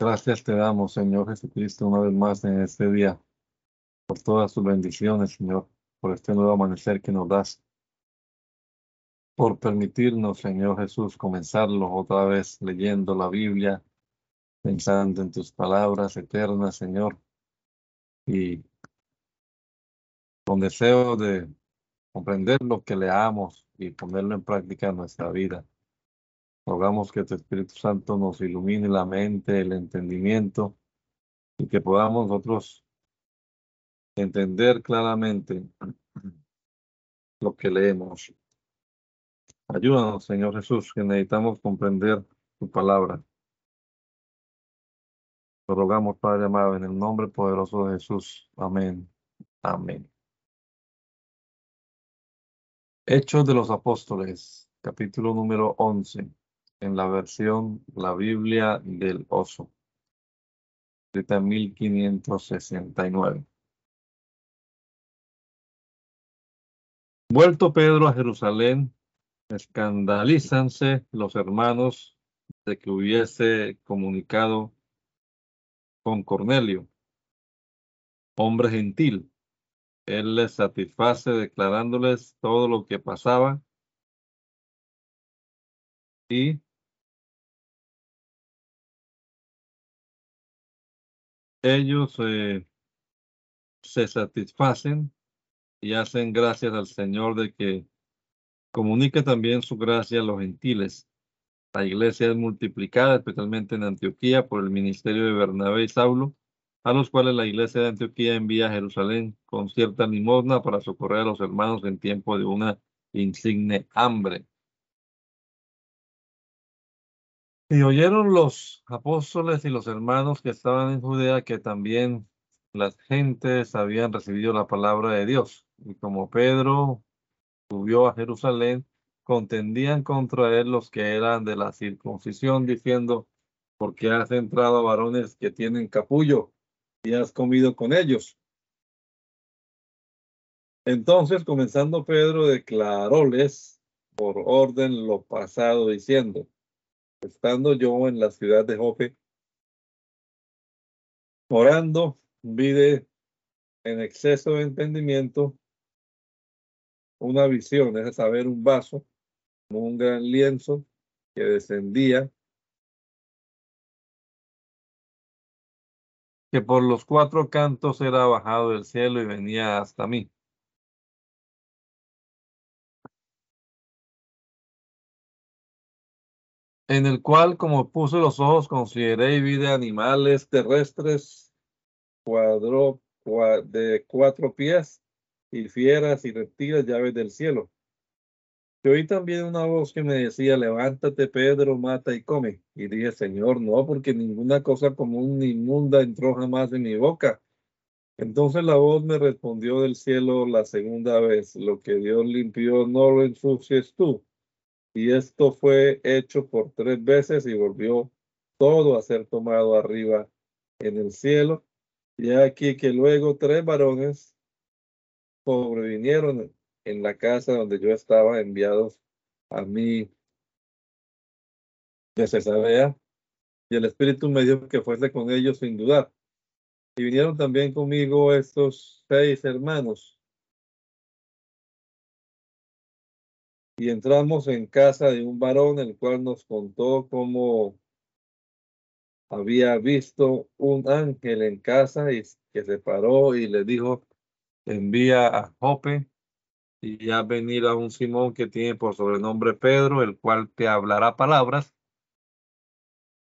Gracias te damos, Señor Jesucristo, una vez más en este día, por todas tus bendiciones, Señor, por este nuevo amanecer que nos das, por permitirnos, Señor Jesús, comenzarlo otra vez leyendo la Biblia, pensando en tus palabras eternas, Señor, y con deseo de comprender lo que leamos y ponerlo en práctica en nuestra vida. Rogamos que tu Espíritu Santo nos ilumine la mente, el entendimiento y que podamos nosotros entender claramente lo que leemos. Ayúdanos, Señor Jesús, que necesitamos comprender tu palabra. Lo rogamos, Padre amado, en el nombre poderoso de Jesús. Amén. Amén. Hechos de los Apóstoles, capítulo número 11 en la versión La Biblia del Oso, escrita 1569. Vuelto Pedro a Jerusalén, escandalízanse los hermanos de que hubiese comunicado con Cornelio, hombre gentil. Él les satisface declarándoles todo lo que pasaba y ellos eh, se satisfacen y hacen gracias al Señor de que comunique también su gracia a los gentiles. La iglesia es multiplicada, especialmente en Antioquía, por el ministerio de Bernabé y Saulo, a los cuales la iglesia de Antioquía envía a Jerusalén con cierta limosna para socorrer a los hermanos en tiempo de una insigne hambre. Y oyeron los apóstoles y los hermanos que estaban en Judea que también las gentes habían recibido la palabra de Dios. Y como Pedro subió a Jerusalén, contendían contra él los que eran de la circuncisión, diciendo, porque has entrado varones que tienen capullo y has comido con ellos. Entonces, comenzando Pedro, declaróles por orden lo pasado, diciendo, estando yo en la ciudad de Jope, orando, vi en exceso de entendimiento una visión, es saber, un vaso, un gran lienzo que descendía, que por los cuatro cantos era bajado del cielo y venía hasta mí. En el cual, como puse los ojos, consideré y vi de animales terrestres cuadro, de cuatro pies y fieras y reptiles, llaves del cielo. Y oí también una voz que me decía, levántate, Pedro, mata y come. Y dije, Señor, no, porque ninguna cosa común ni inmunda entró jamás en mi boca. Entonces la voz me respondió del cielo la segunda vez, lo que Dios limpió, no lo ensucies tú. Y esto fue hecho por tres veces y volvió todo a ser tomado arriba en el cielo. Y aquí que luego tres varones sobrevinieron en la casa donde yo estaba enviados a mí de Cesarea. Y el Espíritu me dijo que fuese con ellos sin dudar. Y vinieron también conmigo estos seis hermanos y entramos en casa de un varón, el cual nos contó cómo había visto un ángel en casa y que se paró y le dijo, envía a Jope y ya venir a un Simón que tiene por sobrenombre Pedro, el cual te hablará palabras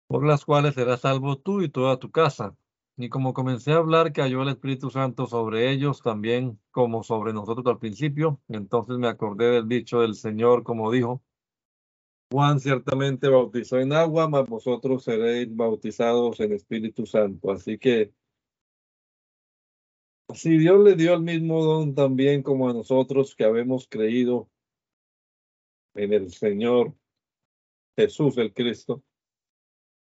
por las cuales serás salvo tú y toda tu casa. Y como comencé a hablar, cayó el Espíritu Santo sobre ellos también como sobre nosotros al principio. Entonces me acordé del dicho del Señor, como dijo, Juan ciertamente bautizó en agua, mas vosotros seréis bautizados en Espíritu Santo. Así que, si Dios le dio el mismo don también como a nosotros que habemos creído en el Señor Jesús el Cristo,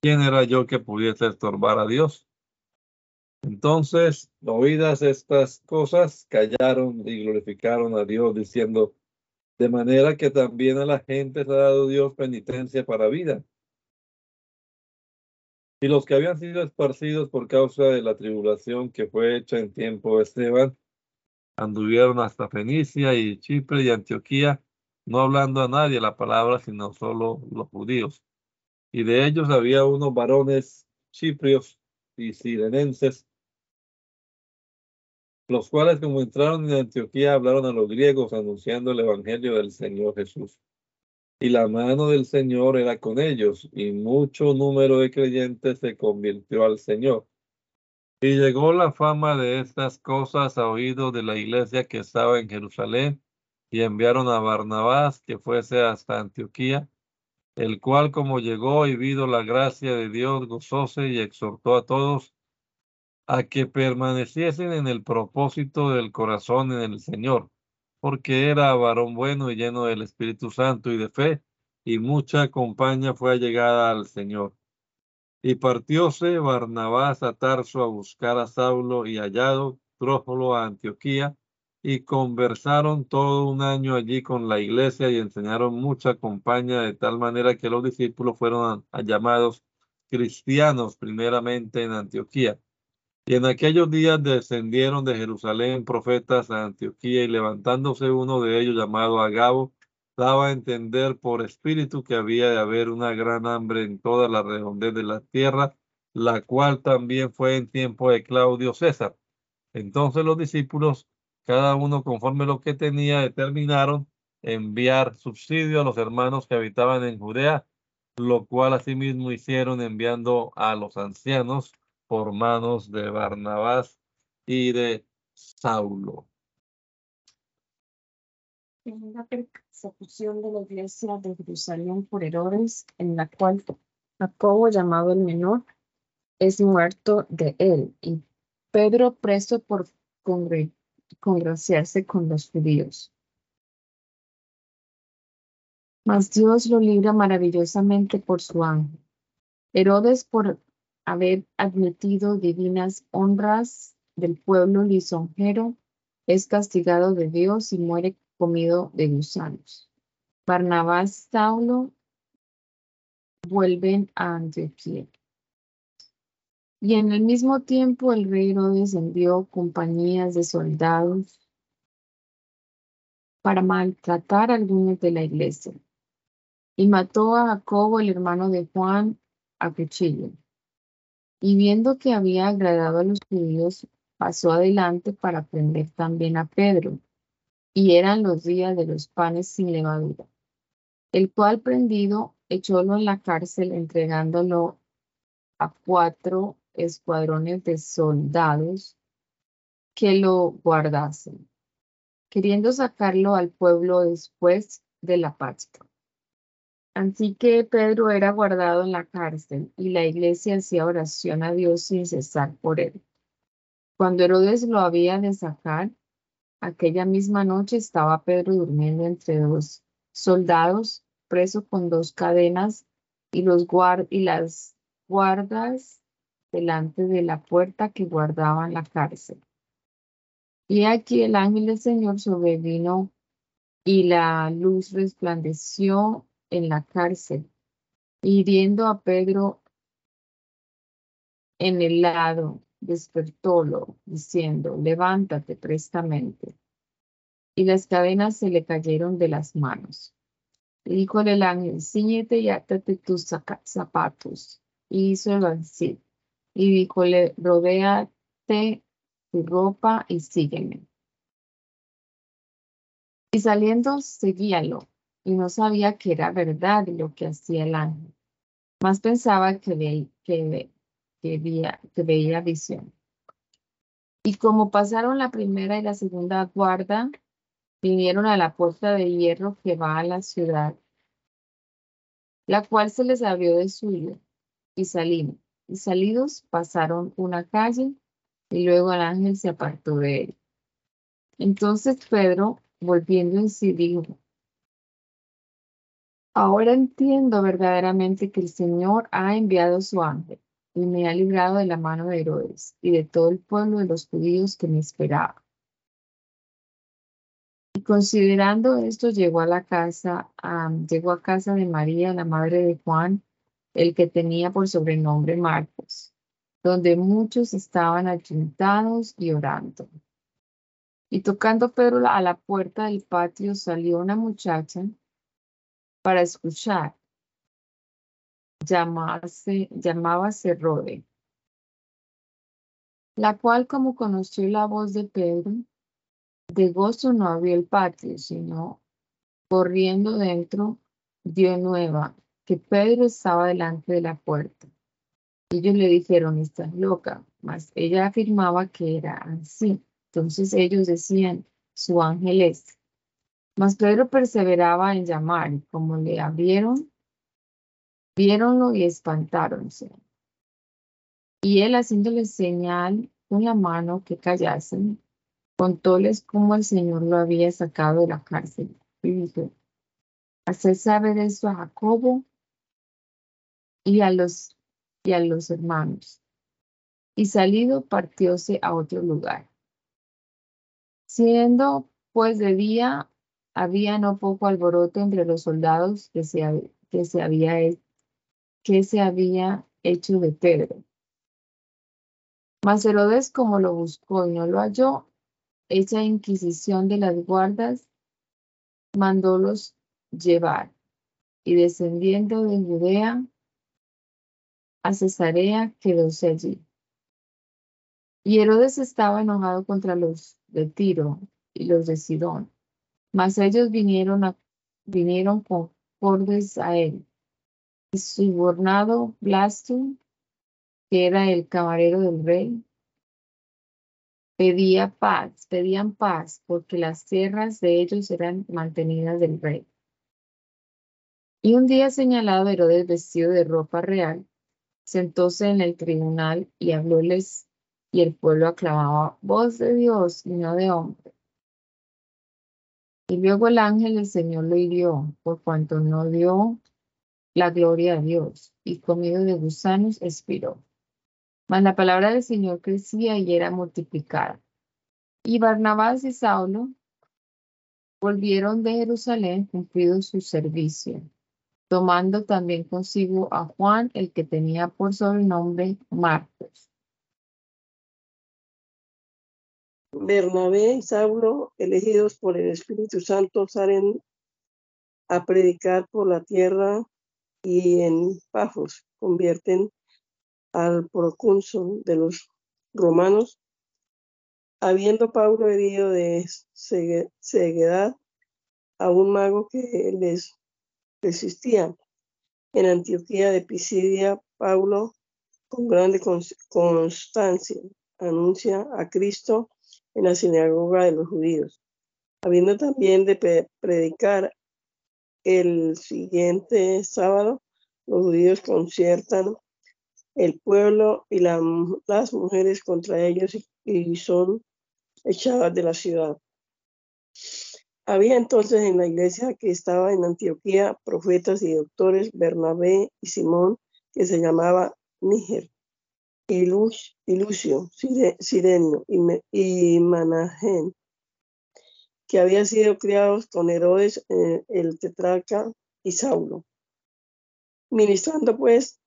¿quién era yo que pudiese estorbar a Dios? Entonces, oídas estas cosas, callaron y glorificaron a Dios diciendo, de manera que también a la gente se ha dado Dios penitencia para vida. Y los que habían sido esparcidos por causa de la tribulación que fue hecha en tiempo de Esteban, anduvieron hasta Fenicia y Chipre y Antioquía, no hablando a nadie la palabra, sino solo los judíos. Y de ellos había unos varones chiprios y sirenenses, los cuales como entraron en Antioquía hablaron a los griegos anunciando el evangelio del Señor Jesús. Y la mano del Señor era con ellos, y mucho número de creyentes se convirtió al Señor. Y llegó la fama de estas cosas a oído de la iglesia que estaba en Jerusalén, y enviaron a Barnabás que fuese hasta Antioquía, el cual como llegó y vido la gracia de Dios, gozóse y exhortó a todos a que permaneciesen en el propósito del corazón en el Señor, porque era varón bueno y lleno del Espíritu Santo y de fe, y mucha compañía fue allegada al Señor. Y partióse Barnabás a Tarso a buscar a Saulo y hallado, trójolo a Antioquía, y conversaron todo un año allí con la iglesia y enseñaron mucha compañía de tal manera que los discípulos fueron llamados cristianos primeramente en Antioquía. Y en aquellos días descendieron de Jerusalén profetas a Antioquía y levantándose uno de ellos llamado Agabo, daba a entender por espíritu que había de haber una gran hambre en toda la redondez de la tierra, la cual también fue en tiempo de Claudio César. Entonces los discípulos, cada uno conforme lo que tenía, determinaron enviar subsidio a los hermanos que habitaban en Judea, lo cual asimismo hicieron enviando a los ancianos por manos de Barnabás y de Saulo. En la persecución de la iglesia de Jerusalén por Herodes, en la cual Jacobo, llamado el menor, es muerto de él, y Pedro preso por congraciarse con los judíos. Mas Dios lo libra maravillosamente por su ángel. Herodes, por haber admitido divinas honras del pueblo lisonjero, es castigado de Dios y muere comido de gusanos. Barnabás Saulo vuelven a Antioquía. Y en el mismo tiempo el rey Herodes envió compañías de soldados para maltratar a algunos de la iglesia. Y mató a Jacobo, el hermano de Juan, a cuchillo. Y viendo que había agradado a los judíos, pasó adelante para prender también a Pedro y eran los días de los panes sin levadura, el cual prendido echólo en la cárcel entregándolo a cuatro escuadrones de soldados que lo guardasen, queriendo sacarlo al pueblo después de la Pascua. Así que Pedro era guardado en la cárcel y la iglesia hacía oración a Dios sin cesar por él. Cuando Herodes lo había de sacar, Aquella misma noche estaba Pedro durmiendo entre dos soldados, preso con dos cadenas, y, los y las guardas delante de la puerta que guardaban la cárcel. Y aquí el ángel del Señor sobrevino y la luz resplandeció en la cárcel, hiriendo a Pedro en el lado despertólo, diciendo, levántate prestamente. Y las cadenas se le cayeron de las manos. Y díjole el ángel, ciñete y átate tus zapatos. Y hizo así. Y díjole, rodéate tu ropa y sígueme. Y saliendo, seguíalo, y no sabía que era verdad lo que hacía el ángel. Más pensaba que, que que veía, que veía visión. Y como pasaron la primera y la segunda guarda, vinieron a la puerta de hierro que va a la ciudad, la cual se les abrió de suyo, y salimos. Y salidos pasaron una calle, y luego el ángel se apartó de él. Entonces Pedro, volviendo en sí, dijo, ahora entiendo verdaderamente que el Señor ha enviado su ángel y me ha librado de la mano de Herodes y de todo el pueblo de los judíos que me esperaba. Y considerando esto, llegó a la casa, llegó a casa de María, la madre de Juan, el que tenía por sobrenombre Marcos, donde muchos estaban ayuntados y orando. Y tocando Pedro a la puerta del patio salió una muchacha para escuchar. Llamarse, llamábase Rode, la cual como conoció la voz de Pedro, de gozo no abrió el patio, sino corriendo dentro dio nueva que Pedro estaba delante de la puerta. Ellos le dijeron, estás loca, mas ella afirmaba que era así. Entonces ellos decían, su ángel es. Mas Pedro perseveraba en llamar, y como le abrieron, viéronlo y espantáronse. Y él haciéndole señal con la mano que callasen, contóles cómo el Señor lo había sacado de la cárcel. Y dijo, hacer saber esto a Jacobo y a los, y a los hermanos. Y salido partióse a otro lugar. Siendo pues de día, había no poco alboroto entre los soldados que se, que se, había, que se había hecho de Pedro. Mas Herodes, como lo buscó y no lo halló, hecha inquisición de las guardas, mandólos llevar. Y descendiendo de Judea a Cesarea, quedóse allí. Y Herodes estaba enojado contra los de Tiro y los de Sidón, mas ellos vinieron, a, vinieron a él. Y subornado Blasto, que era el camarero del rey, pedía paz, pedían paz, porque las tierras de ellos eran mantenidas del rey. Y un día señalado Herodes vestido de ropa real, sentóse en el tribunal y hablóles, y el pueblo aclamaba, voz de Dios y no de hombre. Y luego el ángel del Señor lo hirió, por cuanto no dio la gloria a Dios, y comido de gusanos expiró. Mas la palabra del Señor crecía y era multiplicada. Y Barnabás y Saulo volvieron de Jerusalén cumplido su servicio, tomando también consigo a Juan, el que tenía por sobrenombre Marcos. Bernabé y Saulo, elegidos por el Espíritu Santo, salen a predicar por la tierra y en Pafos convierten al procónsul de los romanos, habiendo Pablo herido de ceguedad a un mago que les resistía. En Antioquía de Pisidia, Pablo, con grande constancia, anuncia a Cristo en la sinagoga de los judíos, habiendo también de predicar el siguiente sábado, los judíos conciertan el pueblo y las mujeres contra ellos y, son echadas de la ciudad. Había entonces en la iglesia que estaba en Antioquía profetas y doctores, Bernabé y Simón, que se llamaba Níger, y, Lucio, Sirenio y, Manahen, que habían sido criados con Herodes, eh, el tetrarca y Saulo. Ministrando pues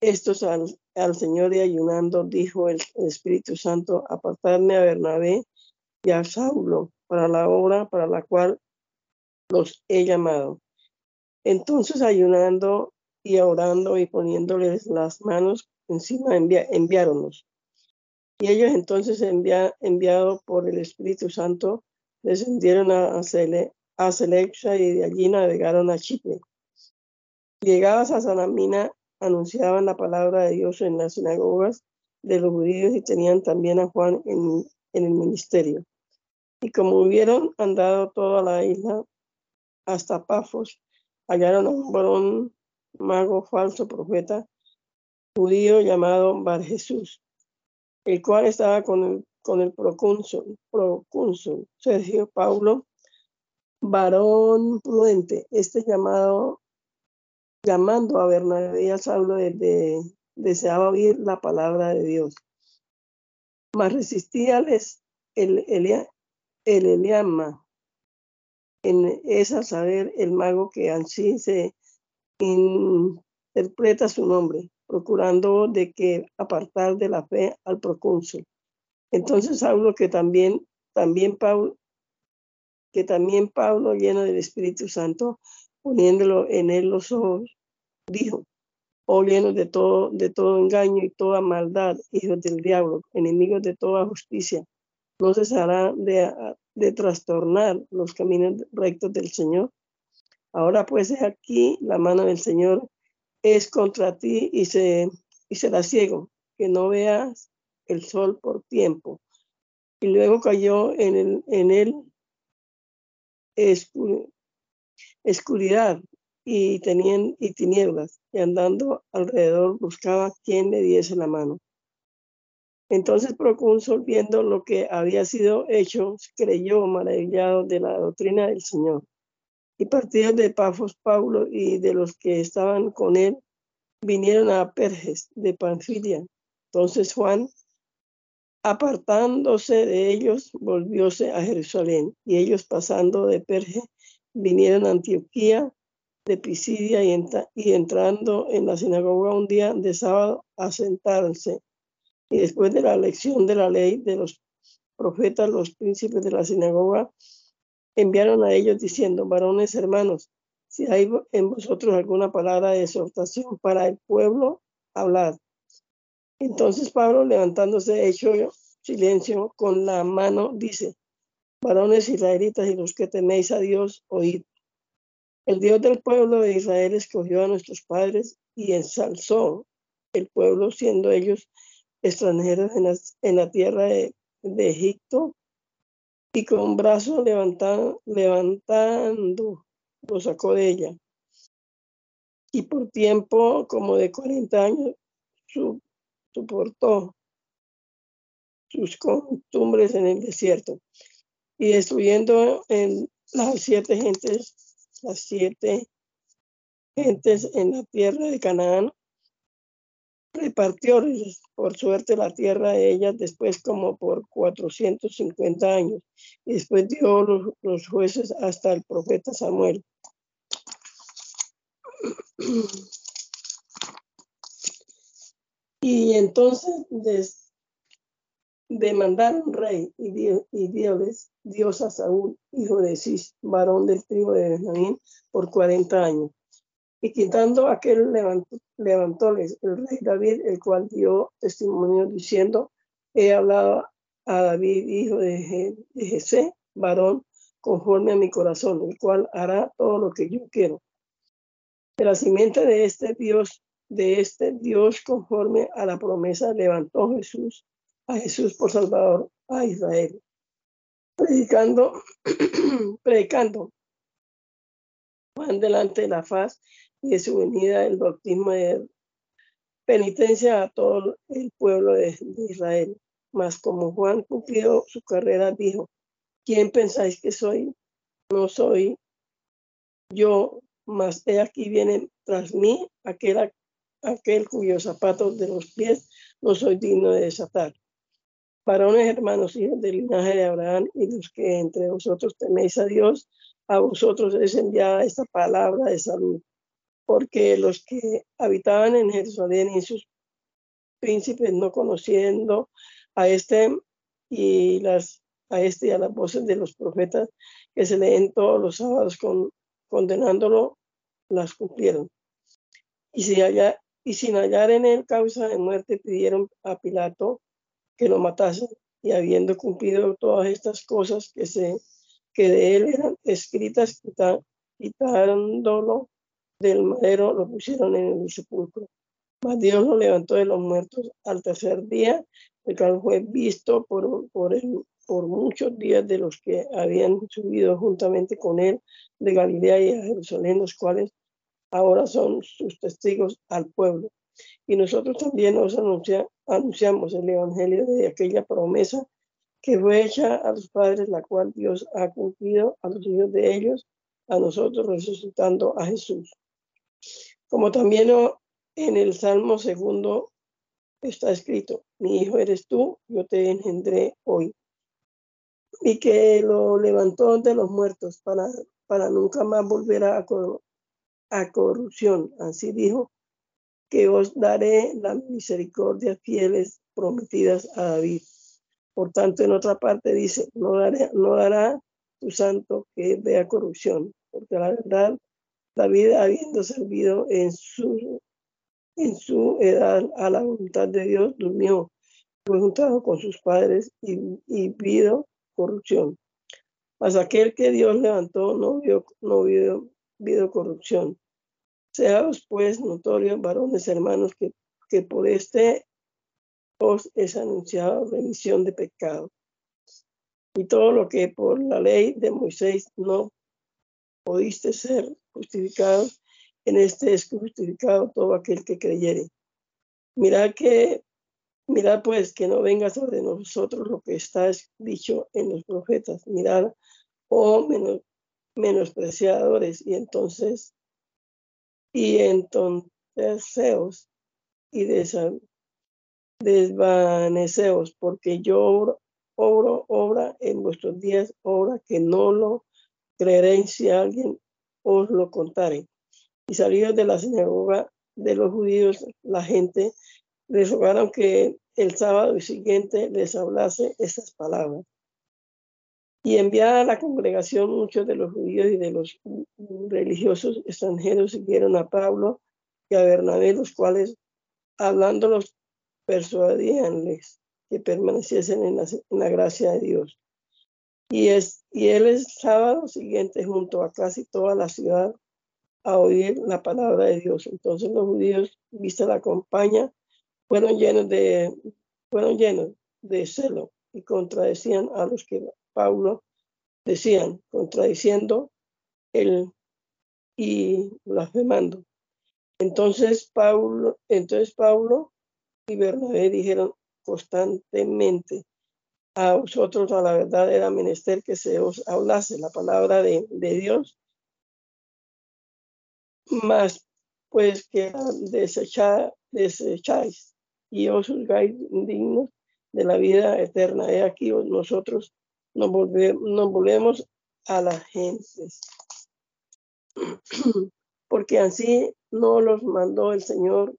estos al, Señor y ayunando, dijo el, Espíritu Santo, apartarme a Bernabé y a Saulo para la obra para la cual los he llamado. Entonces ayunando y orando y poniéndoles las manos encima, envia, enviáronlos. Y ellos entonces envia, enviados por el Espíritu Santo, descendieron a, a, Selexia y de allí navegaron a Chipre. Llegadas a Salamina, anunciaban la palabra de Dios en las sinagogas de los judíos y tenían también a Juan en, el ministerio. Y como hubieron andado toda la isla hasta Pafos, hallaron a un varón mago falso profeta judío llamado Bar Jesús, el cual estaba con el, con el procónsul, Sergio Paulo, varón prudente, este llamado llamando a Bernabé y a Saulo desde, deseaba oír la palabra de Dios. Mas resistíales el, el, el Eliama, en esa saber el mago que así se interpreta su nombre, procurando de que apartar de la fe al procónsul. Entonces Saulo, que también, también Pablo, que también Pablo, lleno del Espíritu Santo, poniéndolo en él los ojos, dijo, oh llenos de todo, de todo engaño y toda maldad, hijos del diablo, enemigos de toda justicia, no cesará de, de trastornar los caminos rectos del Señor. Ahora pues es aquí la mano del Señor es contra ti y, se, y será ciego, que no veas el sol por tiempo. Y luego cayó en, el, en él escuridad y, tenían, y tinieblas, y andando alrededor buscaba quien le diese la mano. Entonces Procónsul, viendo lo que había sido hecho, creyó maravillado de la doctrina del Señor. Y partidos de Pafos, Paulo y de los que estaban con él, vinieron a Perges de Panfilia. Entonces Juan, apartándose de ellos, volvióse a Jerusalén. Y ellos pasando de Perge, vinieron a Antioquía de Pisidia y, entrando en la sinagoga un día de sábado a sentarse. Y después de la lección de la ley de los profetas, los príncipes de la sinagoga enviaron a ellos diciendo, varones hermanos, si hay en vosotros alguna palabra de exhortación para el pueblo, hablad. Entonces Pablo, levantándose, hecho silencio con la mano, dice, varones israelitas y los que teméis a Dios, oíd. El Dios del pueblo de Israel escogió a nuestros padres y ensalzó el pueblo, siendo ellos extranjeros en la, tierra de, Egipto, y con brazo levantando, levantando lo sacó de ella. Y por tiempo como de 40 años soportó sus costumbres en el desierto y destruyendo en las siete gentes las siete gentes en la tierra de Canaán, repartió por suerte la tierra de ellas después como por 450 años, y después dio los, jueces hasta el profeta Samuel. Y entonces demandaron rey y, dio, y Dios a Saúl, hijo de Cis, varón del tribu de Benjamín, por 40 años. Y quitando aquel levantó, levantóles el rey David, el cual dio testimonio diciendo, he hablado a David, hijo de, Jesé, varón, conforme a mi corazón, el cual hará todo lo que yo quiero. De la simiente de este Dios, de este Dios conforme a la promesa, levantó Jesús, a Jesús por Salvador, a Israel predicando, predicando Juan delante de la faz y de su venida el bautismo de penitencia a todo el pueblo de, Israel. Mas como Juan cumplió su carrera, dijo, ¿quién pensáis que soy? No soy yo, mas he aquí viene tras mí aquel, aquel cuyos zapatos de los pies no soy digno de desatar varones hermanos, hijos del linaje de Abraham, y los que entre vosotros teméis a Dios, a vosotros es enviada esta palabra de salud, porque los que habitaban en Jerusalén y sus príncipes no conociendo a este y las a este y a las voces de los profetas que se leen todos los sábados con, condenándolo, las cumplieron. Y, si haya, y sin hallar en él causa de muerte, pidieron a Pilato que lo matasen. Y habiendo cumplido todas estas cosas que, se, que de él eran escritas, quitándolo del madero, lo pusieron en el sepulcro. Mas Dios lo levantó de los muertos al tercer día, el cual fue visto por, por, muchos días de los que habían subido juntamente con él de Galilea y Jerusalén, los cuales ahora son sus testigos al pueblo. Y nosotros también nos anunciamos el Evangelio de aquella promesa que fue hecha a los padres, la cual Dios ha cumplido a los hijos de ellos, a nosotros resucitando a Jesús. Como también en el Salmo segundo está escrito, mi hijo eres tú, yo te engendré hoy. Y que lo levantó de los muertos para, para nunca más volver a, a corrupción. Así dijo que os daré la misericordia fieles prometidas a David. Por tanto, en otra parte dice, no, daré, no dará tu santo que vea corrupción, porque la verdad, David, habiendo servido en su, en su edad a la voluntad de Dios, durmió, fue juntado con sus padres y, y vio corrupción. Mas aquel que Dios levantó no vio, no vio, vio corrupción. Seaos pues notorios, varones hermanos, que, que por este os es anunciado remisión de pecado. Y todo lo que por la ley de Moisés no pudiste ser justificado, en este es justificado todo aquel que creyere. Mirad que, mirad pues que no venga sobre nosotros lo que está dicho en los profetas. Mirad, oh menos, menospreciadores, y entonces y entonces y desvaneceos, porque yo obro, obra en vuestros días, obra que no lo creeréis si alguien os lo contare. Y salidos de la sinagoga de los judíos, la gente les rogaron que el sábado siguiente les hablase estas palabras. Y enviada a la congregación, muchos de los judíos y de los religiosos extranjeros siguieron a Pablo y a Bernabé, los cuales, hablándolos, persuadíanles que permaneciesen en la, gracia de Dios. Y, es, y él el sábado siguiente junto a casi toda la ciudad a oír la palabra de Dios. Entonces los judíos, vista la compañía, fueron llenos de, fueron llenos de celo y contradecían a los que Pablo decían, contradiciendo el y blasfemando. Entonces Pablo, entonces Pablo y Bernabé dijeron constantemente a vosotros a la verdad era menester que se os hablase la palabra de, Dios, más pues que desecháis y os juzgáis dignos de la vida eterna. He aquí nosotros nos, volvemos a la gente. Porque así no los mandó el Señor,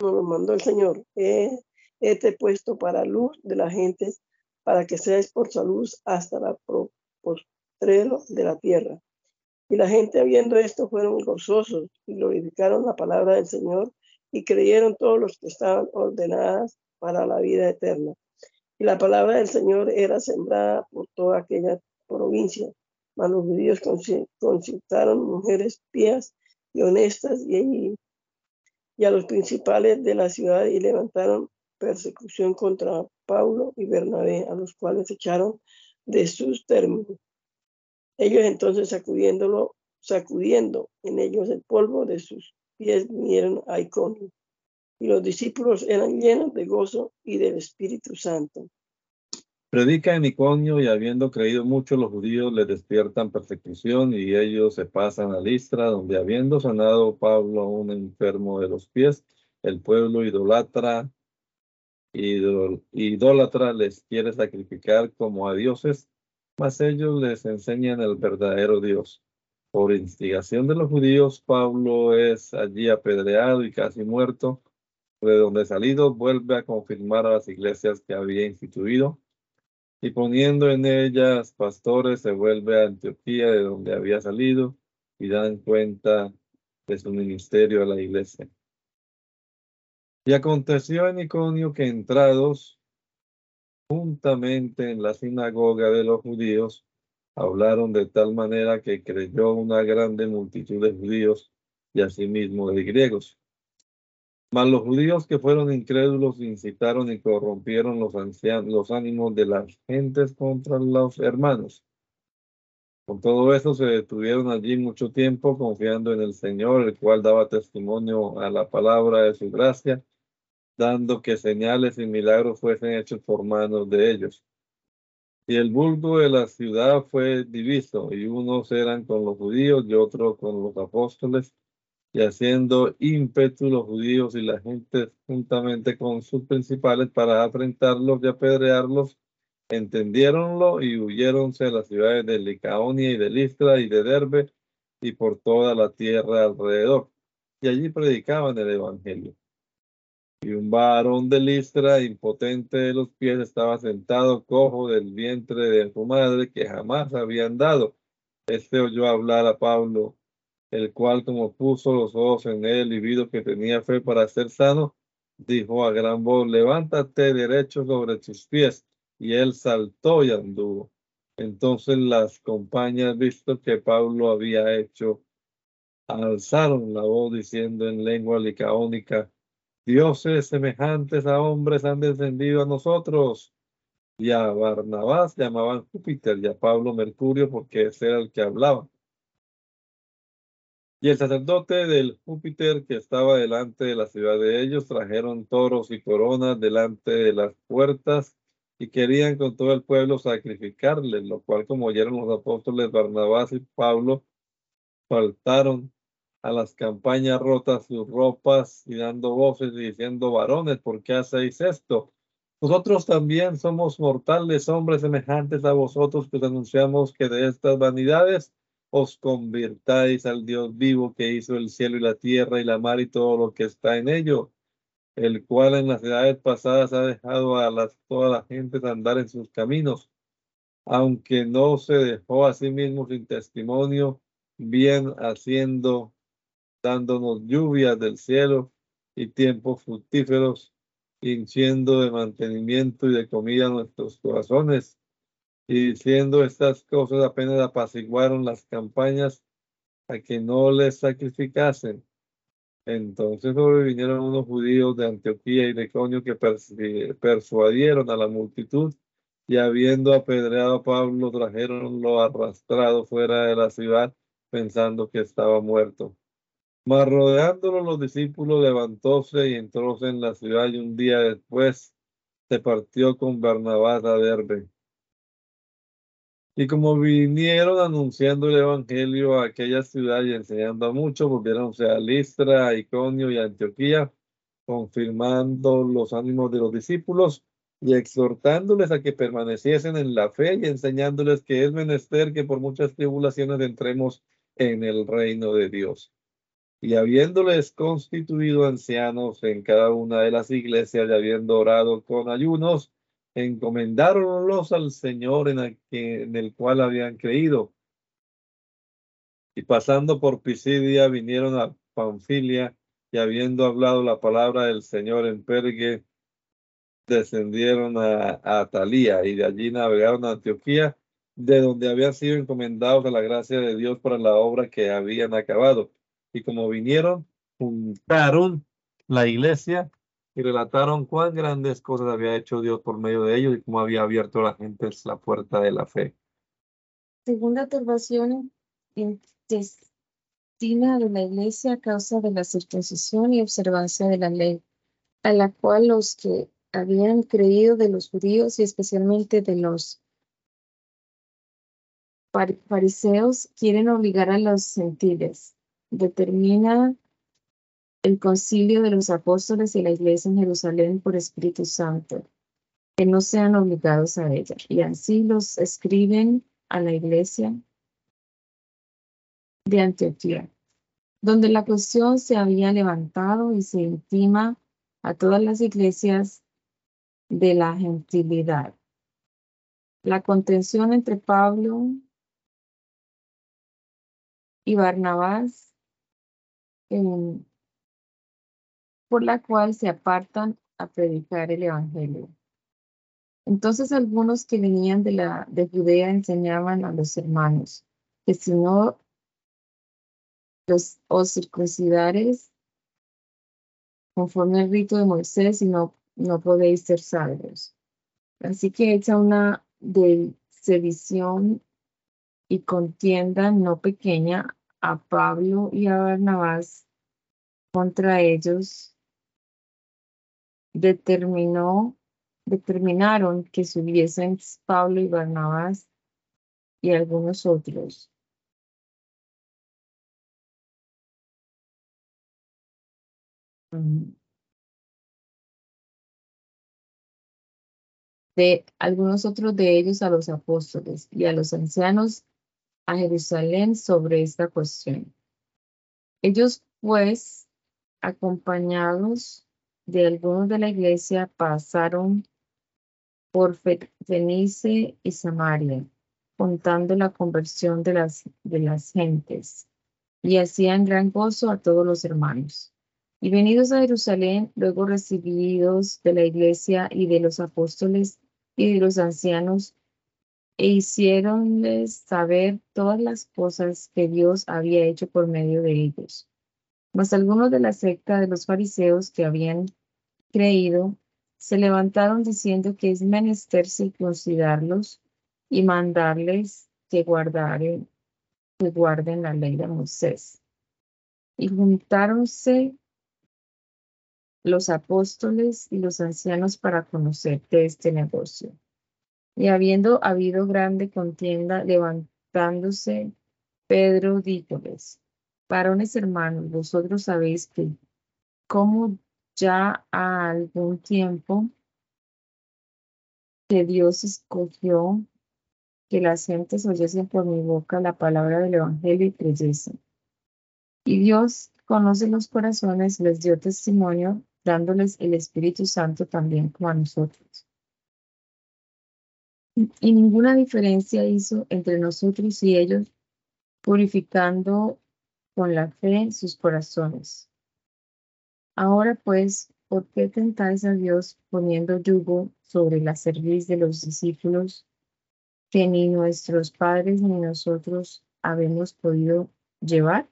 no los mandó el Señor. Te puesto para luz de la gente, para que seáis por salud hasta la postrero de la tierra. Y la gente, viendo esto, fueron gozosos y glorificaron la palabra del Señor y creyeron todos los que estaban ordenadas para la vida eterna. Y la palabra del Señor era sembrada por toda aquella provincia. Mas los judíos concitaron mujeres pías y honestas y a los principales de la ciudad y levantaron persecución contra Paulo y Bernabé, a los cuales echaron de sus términos. Ellos entonces sacudiéndolo, sacudiendo en ellos el polvo de sus pies, vinieron a Iconio y los discípulos eran llenos de gozo y del Espíritu Santo. Predica en Iconio y habiendo creído mucho los judíos le despiertan persecución y ellos se pasan a Listra, donde habiendo sanado Pablo a un enfermo de los pies, el pueblo idolatra, idólatra les quiere sacrificar como a dioses, mas ellos les enseñan el verdadero Dios. Por instigación de los judíos, Pablo es allí apedreado y casi muerto de donde salido vuelve a confirmar a las iglesias que había instituido y poniendo en ellas pastores se vuelve a Antioquía de donde había salido y dan cuenta de su ministerio a la iglesia. Y aconteció en Iconio que entrados juntamente en la sinagoga de los judíos, hablaron de tal manera que creyó una grande multitud de judíos y asimismo de griegos. Mas los judíos que fueron incrédulos incitaron y corrompieron los, los ánimos de las gentes contra los hermanos. Con todo eso se detuvieron allí mucho tiempo confiando en el Señor, el cual daba testimonio a la palabra de su gracia, dando que señales y milagros fuesen hechos por manos de ellos. Y el vulgo de la ciudad fue diviso, y unos eran con los judíos y otros con los apóstoles y haciendo ímpetu los judíos y la gente juntamente con sus principales para afrentarlos y apedrearlos, entendiéronlo y huyéronse a las ciudades de Licaonia y de Listra y de Derbe y por toda la tierra alrededor. y allí predicaban el Evangelio. Y un varón de Listra, impotente de los pies, estaba sentado cojo del vientre de su madre, que jamás había andado. Este oyó hablar a Pablo, el cual como puso los ojos en él y vido que tenía fe para ser sano, dijo a gran voz, levántate derecho sobre tus pies. Y él saltó y anduvo. Entonces las compañías, visto que Pablo había hecho, alzaron la voz diciendo en lengua licaónica, dioses semejantes a hombres han descendido a nosotros. Y a Barnabás llamaban Júpiter y a Pablo Mercurio porque ese era el que hablaba. Y el sacerdote del Júpiter que estaba delante de la ciudad de ellos trajeron toros y coronas delante de las puertas y querían con todo el pueblo sacrificarles, lo cual como oyeron los apóstoles Barnabás y Pablo, faltaron a las campañas rotas sus ropas y dando voces y diciendo, varones, ¿por qué hacéis esto? Nosotros también somos mortales, hombres semejantes a vosotros, que anunciamos que de estas vanidades os convirtáis al Dios vivo que hizo el cielo y la tierra y la mar y todo lo que está en ello, el cual en las edades pasadas ha dejado a las, toda la andar en sus caminos, aunque no se dejó a sí mismo sin testimonio, bien haciendo dándonos lluvias del cielo y tiempos fructíferos, hinchiendo de mantenimiento y de comida nuestros corazones. Y diciendo estas cosas apenas apaciguaron las campañas a que no les sacrificasen. Entonces sobrevinieron unos judíos de Antioquía y de Conio que persuadieron a la multitud y habiendo apedreado a Pablo, trajeron lo arrastrado fuera de la ciudad pensando que estaba muerto. Mas rodeándolo los discípulos levantóse y entróse en la ciudad y un día después se partió con Barnabás a Derbe. Y como vinieron anunciando el evangelio a aquella ciudad y enseñando a muchos, volvieron a Listra, Iconio y Antioquía, confirmando los ánimos de los discípulos y exhortándoles a que permaneciesen en la fe y enseñándoles que es menester que por muchas tribulaciones entremos en el reino de Dios y habiéndoles constituido ancianos en cada una de las iglesias y habiendo orado con ayunos, encomendáronlos al Señor en el, cual habían creído. Y pasando por Pisidia vinieron a Panfilia y habiendo hablado la palabra del Señor en Pergue, descendieron a, a y de allí navegaron a Antioquía, de donde habían sido encomendados a la gracia de Dios para la obra que habían acabado y como vinieron, juntaron la iglesia y relataron cuán grandes cosas había hecho Dios por medio de ellos y cómo había abierto a la gente la puerta de la fe. Segunda turbación intestina de la iglesia a causa de la circuncisión y observancia de la ley, a la cual los que habían creído de los judíos y especialmente de los fariseos quieren obligar a los gentiles determina el concilio de los apóstoles y la iglesia en Jerusalén por Espíritu Santo, que no sean obligados a ella. Y así los escriben a la iglesia de Antioquía, donde la cuestión se había levantado y se intima a todas las iglesias de la gentilidad. La contención entre Pablo y Barnabás por la cual se apartan a predicar el Evangelio. Entonces algunos que venían de, la, de Judea enseñaban a los hermanos que si no los os circuncidares conforme al rito de Moisés y no, no podéis ser salvos. Así que hecha una de sedición y contienda no pequeña a Pablo y a Barnabás contra ellos, determinó, determinaron que subiesen Pablo y Barnabás y algunos otros. de algunos otros de ellos a los apóstoles y a los ancianos a Jerusalén sobre esta cuestión. Ellos, pues, acompañados de algunos de la iglesia, pasaron por Fenice y Samaria, contando la conversión de las, de las gentes, y hacían gran gozo a todos los hermanos. Y venidos a Jerusalén, luego recibidos de la iglesia y de los apóstoles y de los ancianos, e hicieronles saber todas las cosas que Dios había hecho por medio de ellos. Mas algunos de la secta de los fariseos que habían creído se levantaron diciendo que es menester circuncidarlos y mandarles que, guardaren, que guarden la ley de Moisés. Y juntáronse los apóstoles y los ancianos para conocer de este negocio. Y habiendo habido grande contienda, levantándose, Pedro díjoles, varones hermanos, vosotros sabéis que como ya a algún tiempo que Dios escogió que las gentes oyesen por mi boca la palabra del Evangelio y creyesen. Y Dios conoce los corazones, les dio testimonio, dándoles el Espíritu Santo también como a nosotros y ninguna diferencia hizo entre nosotros y ellos, purificando con la fe sus corazones. Ahora pues, ¿por qué tentáis a Dios poniendo yugo sobre la cerviz de los discípulos que ni nuestros padres ni nosotros habemos podido llevar?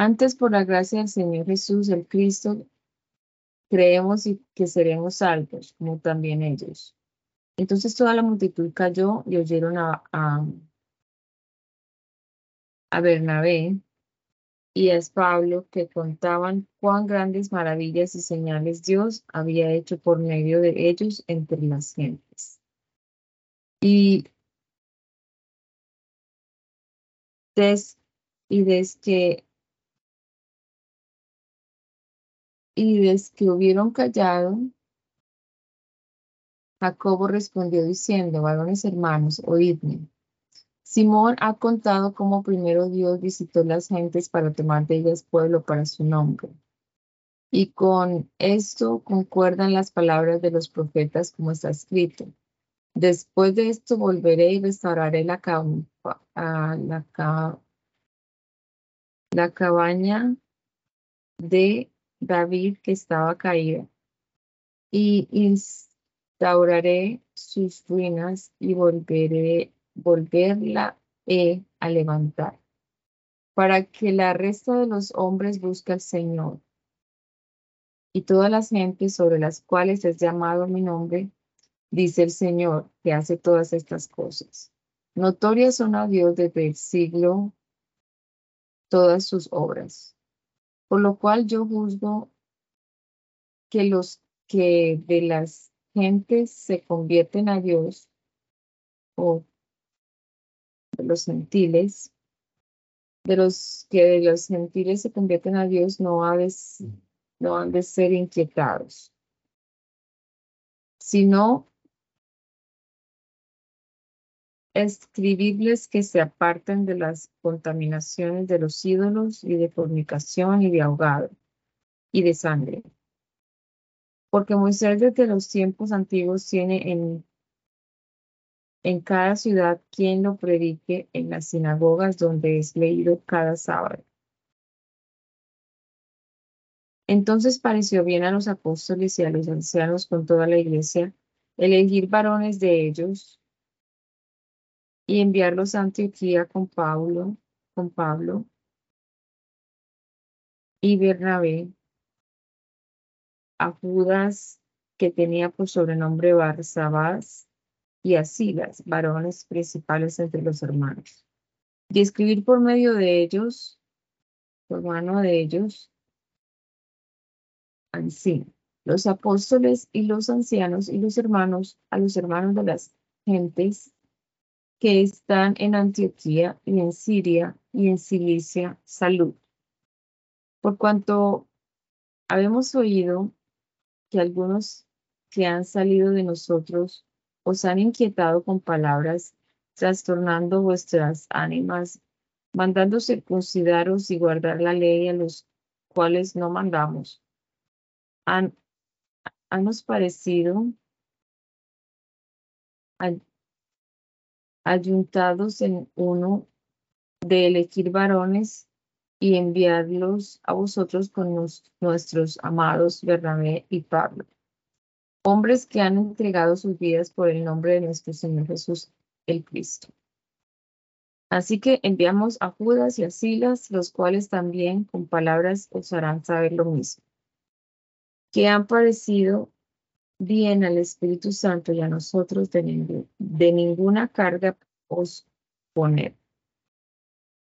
Antes, por la gracia del Señor Jesús, el Cristo, creemos y que seremos salvos, como también ellos. Entonces toda la multitud cayó y oyeron a, a, a Bernabé y a Pablo que contaban cuán grandes maravillas y señales Dios había hecho por medio de ellos entre las gentes. Y des, y desde que Y desde que hubieron callado, Jacobo respondió diciendo, varones hermanos, oídme. Simón ha contado cómo primero Dios visitó las gentes para tomar de ellas pueblo para su nombre. Y con esto concuerdan las palabras de los profetas como está escrito. Después de esto volveré y restauraré la, la, la cabaña de David que estaba caída, y instauraré sus ruinas y volveré, volverla a levantar, para que la resta de los hombres busque al Señor. Y todas las gentes sobre las cuales es llamado mi nombre, dice el Señor, que hace todas estas cosas. Notorias son a Dios desde el siglo todas sus obras. Por lo cual yo juzgo que los que de las gentes se convierten a Dios o de los gentiles, de los que de los gentiles se convierten a Dios no, no han de ser inquietados, sino escribibles que se aparten de las contaminaciones de los ídolos y de fornicación y de ahogado y de sangre. Porque Moisés desde los tiempos antiguos tiene en, en cada ciudad quien lo predique en las sinagogas donde es leído cada sábado. Entonces pareció bien a los apóstoles y a los ancianos con toda la iglesia elegir varones de ellos y enviarlos a Antioquía con Pablo, con Pablo y Bernabé, a Judas, que tenía por sobrenombre Barsabás, y a Silas, varones principales entre los hermanos. Y escribir por medio de ellos, por mano de ellos, así, los apóstoles y los ancianos y los hermanos, a los hermanos de las gentes que están en Antioquía y en Siria y en Cilicia, salud. Por cuanto habemos oído que algunos que han salido de nosotros os han inquietado con palabras, trastornando vuestras ánimas, mandando circuncidaros y guardar la ley a los cuales no mandamos. Han, nos parecido ayuntados en uno de elegir varones y enviarlos a vosotros con nuestros amados Bernabé y Pablo, hombres que han entregado sus vidas por el nombre de nuestro Señor Jesús el Cristo. Así que enviamos a Judas y a Silas, los cuales también con palabras os harán saber lo mismo, que han parecido bien al Espíritu Santo y a nosotros de, de ninguna carga os poner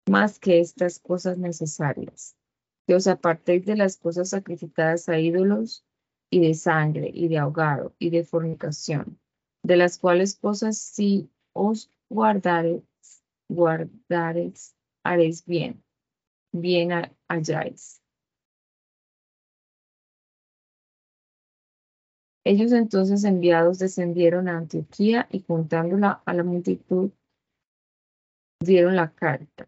más que estas cosas necesarias, que os apartéis de las cosas sacrificadas a ídolos y de sangre y de ahogado y de fornicación, de las cuales cosas si os guardareis, guardareis, haréis bien, bien halláis. Ellos entonces enviados descendieron a Antioquía y juntándola a la multitud dieron la carta.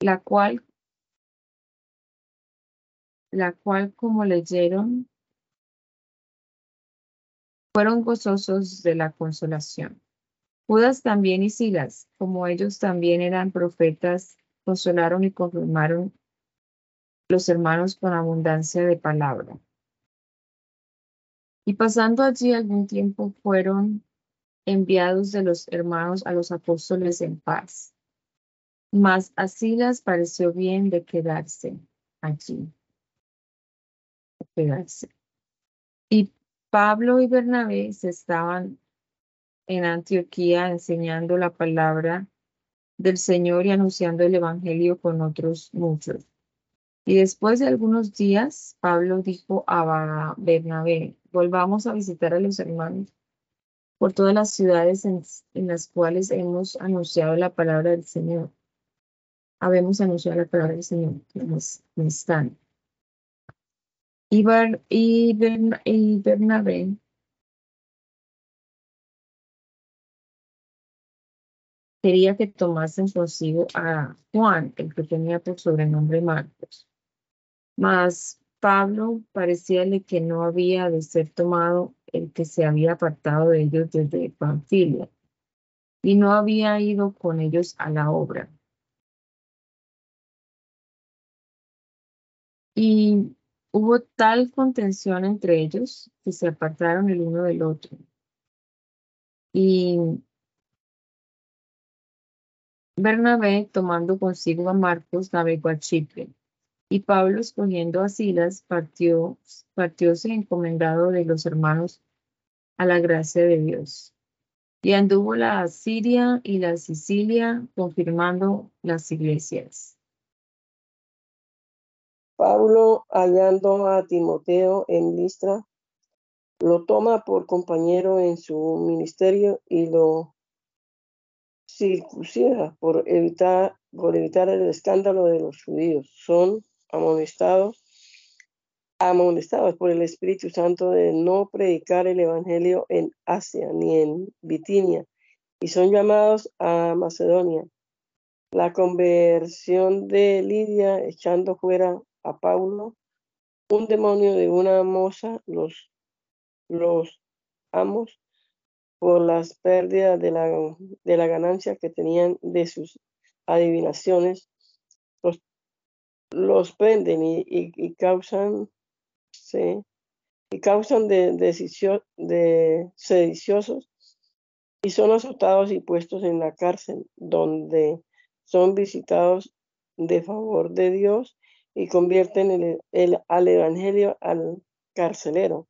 la cual, la cual como leyeron, fueron gozosos de la consolación. Judas también y Silas, como ellos también eran profetas, consolaron y confirmaron los hermanos con abundancia de palabra. Y pasando allí algún tiempo fueron enviados de los hermanos a los apóstoles en paz. Mas a Silas pareció bien de quedarse allí. Y Pablo y Bernabé se estaban en Antioquía enseñando la palabra del Señor y anunciando el Evangelio con otros muchos. Y después de algunos días, Pablo dijo a Bernabé, volvamos a visitar a los hermanos por todas las ciudades en las cuales hemos anunciado la palabra del Señor habemos anunciado la palabra del Señor en están. Y, y, Bernabé quería que tomasen consigo a Juan, el que tenía por sobrenombre Marcos. Mas Pablo parecíale que no había de ser tomado el que se había apartado de ellos desde Panfilia y no había ido con ellos a la obra. Y hubo tal contención entre ellos que se apartaron el uno del otro. Y Bernabé, tomando consigo a Marcos, navegó a Chipre. Y Pablo, escogiendo a Silas, partió, partióse encomendado de los hermanos a la gracia de Dios. Y anduvo la Siria y la Sicilia, confirmando las iglesias. Pablo, hallando a Timoteo en Listra, lo toma por compañero en su ministerio y lo circuncida por evitar, por evitar el escándalo de los judíos. Son amonestados, amonestados por el Espíritu Santo de no predicar el Evangelio en Asia ni en Bitinia, y son llamados a Macedonia. La conversión de Lidia echando fuera a Paulo, un demonio de una moza, los, los amos, por las pérdidas de la, de la ganancia que tenían de sus adivinaciones, los prenden y, y, causan, ¿sí? y causan de, de sediciosos y son azotados y puestos en la cárcel, donde son visitados de favor de Dios y convierten el, al Evangelio al carcelero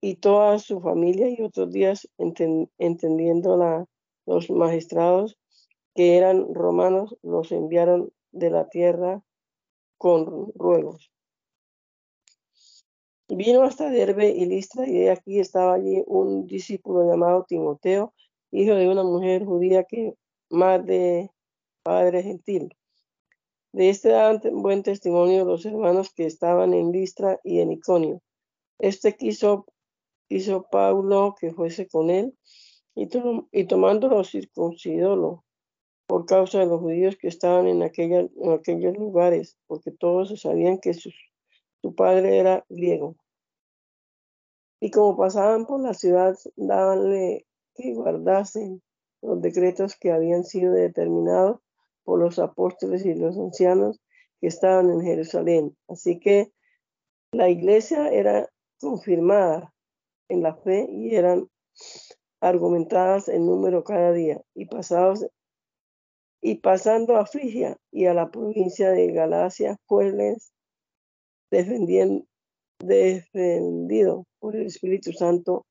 y toda su familia y otros días entendiendo la, los magistrados que eran romanos los enviaron de la tierra con ruegos. Vino hasta Derbe y Listra y aquí estaba allí un discípulo llamado Timoteo, hijo de una mujer judía que más de padre gentil. De este dan buen testimonio los hermanos que estaban en Listra y en Iconio. Este quiso, quiso Pablo que fuese con él y, y tomándolo circuncidólo por causa de los judíos que estaban en, aquellos lugares, porque todos sabían que su, su padre era griego. Y como pasaban por la ciudad, dábanle que guardasen los decretos que habían sido determinados por los apóstoles y los ancianos que estaban en Jerusalén. Así que la iglesia era confirmada en la fe y eran argumentadas en número cada día y pasados y pasando a Frigia y a la provincia de Galacia, fueles defendiendo, defendido por el Espíritu Santo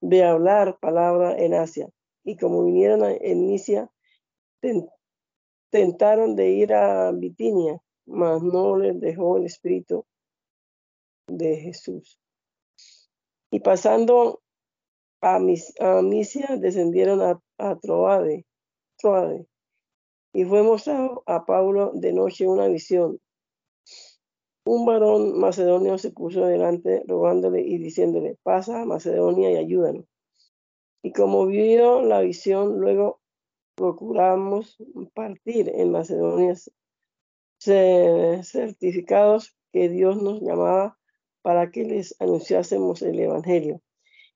de hablar palabra en Asia. Y como vinieron en Inicia, tentaron de ir a Bitinia, mas no les dejó el Espíritu de Jesús. Y pasando a, Misia, descendieron a, a Troade, Troade. Y fue mostrado a Pablo de noche una visión un varón macedonio se puso delante rogándole y diciéndole, pasa a Macedonia y ayúdanos. Y como vio la visión, luego procuramos partir en Macedonia certificados que Dios nos llamaba para que les anunciásemos el Evangelio.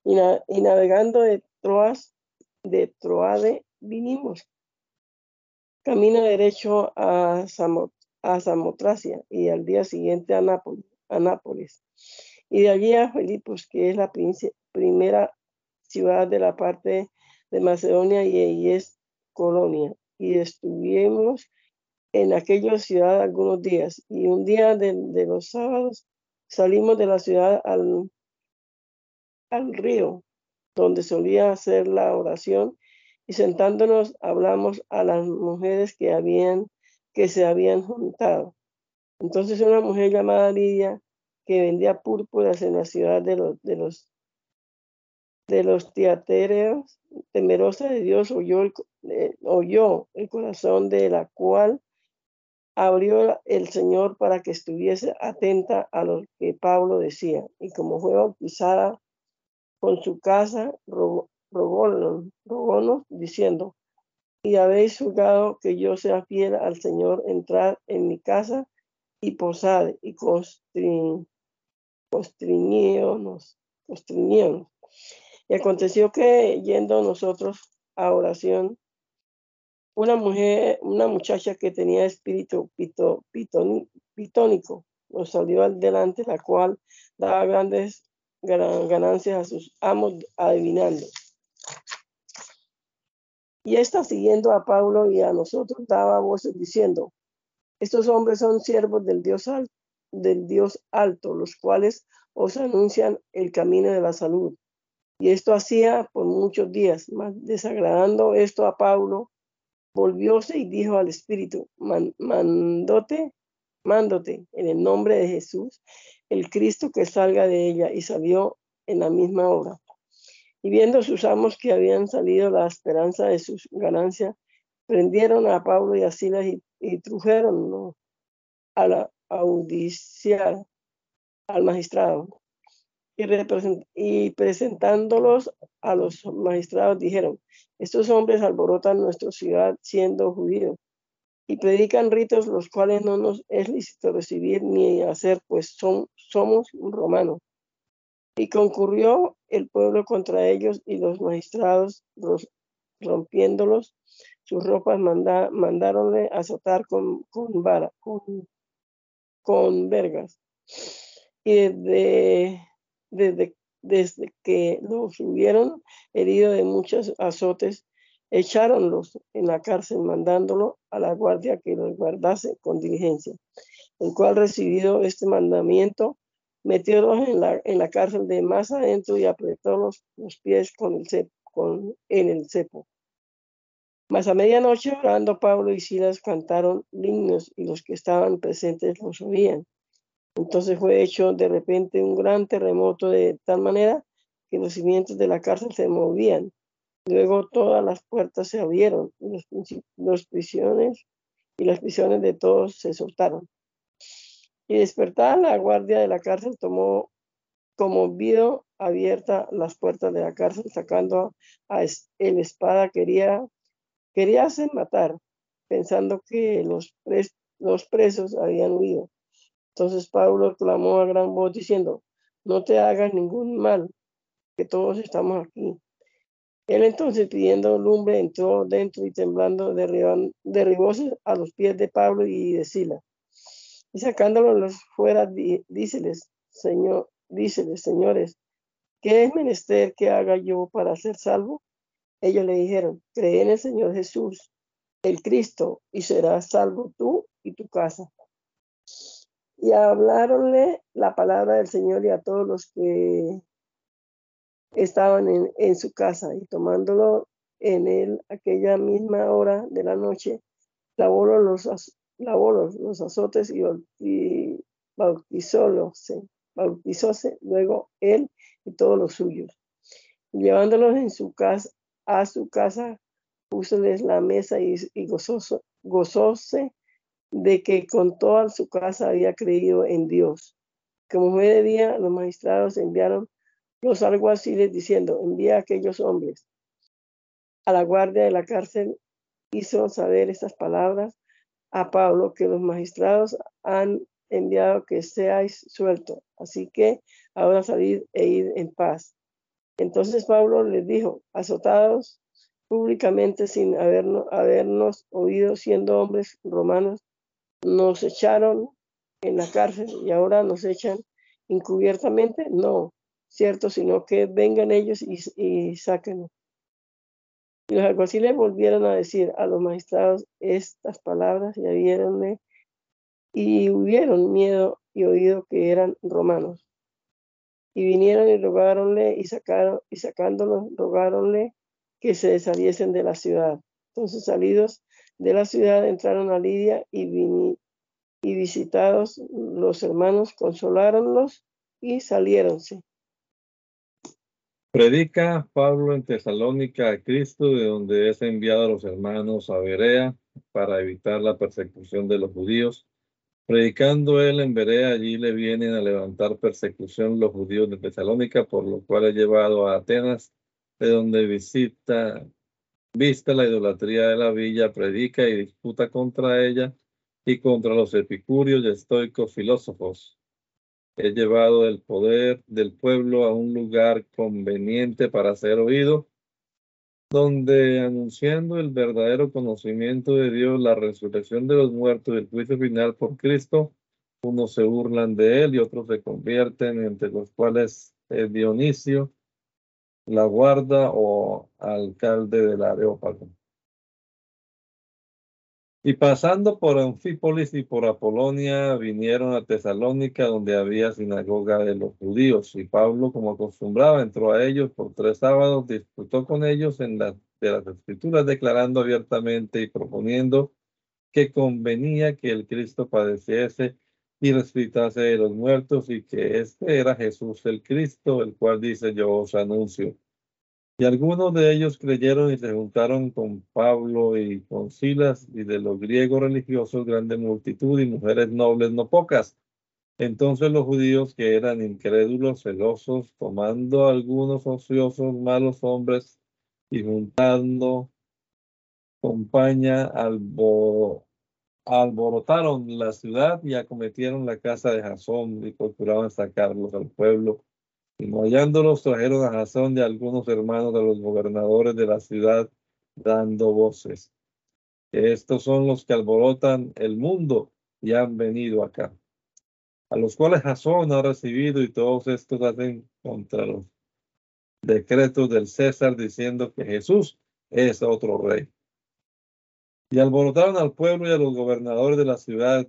Y, navegando de Troas, de Troade, vinimos. Camino derecho a Samotracia y al día siguiente a Nápoles, Y de allí a Filipos, que es la primera ciudad de la parte de Macedonia y, es colonia. Y estuvimos en aquella ciudad algunos días. Y un día de, los sábados salimos de la ciudad al, al río, donde solía hacer la oración, y sentándonos hablamos a las mujeres que habían que se habían juntado. Entonces una mujer llamada Lidia, que vendía púrpuras en la ciudad de los, de los, de los temerosa de Dios, oyó el, eh, oyó el corazón de la cual abrió el Señor para que estuviese atenta a lo que Pablo decía. Y como fue bautizada con su casa, rogó, rogónos diciendo, y habéis juzgado que yo sea fiel al Señor, entrar en mi casa y posar y constriñíonos, Y aconteció que yendo nosotros a oración, una mujer, una muchacha que tenía espíritu pitónico, nos salió al delante, la cual daba grandes ganancias a sus amos adivinando. Y esta siguiendo a Pablo y a nosotros daba voces diciendo, estos hombres son siervos del Dios, alto, Dios alto, los cuales os anuncian el camino de la salud. Y esto hacía por muchos días, mas desagradando esto a Pablo, volvióse y dijo al Espíritu, mandote, mándote en el nombre de Jesús, el Cristo que salga de ella, y salió en la misma hora. Y viendo sus amos que habían salido la esperanza de sus ganancias, prendieron a Pablo y a Silas y, y trujeron a la audiciar al magistrado. Y, presentándolos a los magistrados dijeron, estos hombres alborotan nuestra ciudad siendo judíos y predican ritos los cuales no nos es lícito recibir ni hacer, pues somos romanos. Y concurrió el pueblo contra ellos y los magistrados, rompiéndolos sus ropas, manda, mandaronle azotar con, vara, con, vergas. Y desde que los hubieron herido de muchos azotes, echáronlos en la cárcel, mandándolo a la guardia que los guardase con diligencia, el cual recibido este mandamiento metiólos en la, en la cárcel de más adentro y apretó los, los pies con el con, en el cepo. Mas a medianoche orando Pablo y Silas cantaron himnos y los que estaban presentes los oían. Entonces fue hecho de repente un gran terremoto de tal manera que los cimientos de la cárcel se movían. Luego todas las puertas se abrieron y los, los prisiones y las prisiones de todos se soltaron. Y despertada la guardia de la cárcel tomó como vio abierta las puertas de la cárcel, sacando a el espada, quería, quería matar, pensando que los, presos habían huido. Entonces Pablo clamó a gran voz diciendo, no te hagas ningún mal, que todos estamos aquí. Él entonces pidiendo lumbre entró dentro y temblando derribóse a los pies de Pablo y de Sila. Y sacándolos fuera, díceles, Señor, díceles, señores, ¿qué es menester que haga yo para ser salvo? Ellos le dijeron, cree en el Señor Jesús, el Cristo, y serás salvo tú y tu casa. Y hablaronle la palabra del Señor y a todos los que estaban en, su casa y tomándolo en él aquella misma hora de la noche, lavó los, los, azotes y, y bautizóse, bautizóse luego él y todos los suyos. Llevándolos en su casa, a su casa, púsoles la mesa y, gozóse de que con toda su casa había creído en Dios. Como fue de día, los magistrados enviaron los alguaciles diciendo, envía a aquellos hombres. A la guardia de la cárcel hizo saber estas palabras a Pablo que los magistrados han enviado que seáis suelto. Así que ahora salid e id en paz. Entonces Pablo les dijo, azotados públicamente sin habernos, habernos oído siendo hombres romanos, nos echaron en la cárcel y ahora nos echan encubiertamente. No, ¿cierto? Sino que vengan ellos y, y. Y los alguaciles volvieron a decir a los magistrados estas palabras y y hubieron miedo y oído que eran romanos. Y vinieron y rogaronle y sacaron y sacándolos rogaronle que se saliesen de la ciudad. Entonces salidos de la ciudad entraron a Lidia y, y visitados los hermanos consolaronlos y saliéronse. Predica Pablo en Tesalónica a Cristo, de donde es enviado a los hermanos a Berea para evitar la persecución de los judíos. Predicando él en Berea, allí le vienen a levantar persecución los judíos de Tesalónica, por lo cual he llevado a Atenas, de donde visita, vista la idolatría de la villa, predica y disputa contra ella y contra los epicúreos y estoicos filósofos He llevado el poder del pueblo a un lugar conveniente para ser oído, donde anunciando el verdadero conocimiento de Dios, la resurrección de los muertos y el juicio final por Cristo, unos se burlan de él y otros se convierten, entre los cuales es Dionisio, la guarda o alcalde del Areópago. Y pasando por Anfípolis y por Apolonia, vinieron a Tesalónica, donde había sinagoga de los judíos. Y Pablo, como acostumbraba, entró a ellos por tres sábados, disputó con ellos en la, de las escrituras, declarando abiertamente y proponiendo que convenía que el Cristo padeciese y resucitase de los muertos y que este era Jesús el Cristo, el cual dice yo os anuncio. Y algunos de ellos creyeron y se juntaron con Pablo y con Silas, y de los griegos religiosos grande multitud y mujeres nobles no pocas. Entonces los judíos que eran incrédulos, celosos, tomando algunos ociosos malos hombres y juntando compañía, alborotaron la ciudad y acometieron la casa de Jasón y procuraban sacarlos al pueblo hallándolos, trajeron a razón de algunos hermanos de los gobernadores de la ciudad, dando voces. Estos son los que alborotan el mundo y han venido acá. A los cuales Jasón ha recibido y todos estos hacen contra los decretos del César diciendo que Jesús es otro rey. Y alborotaron al pueblo y a los gobernadores de la ciudad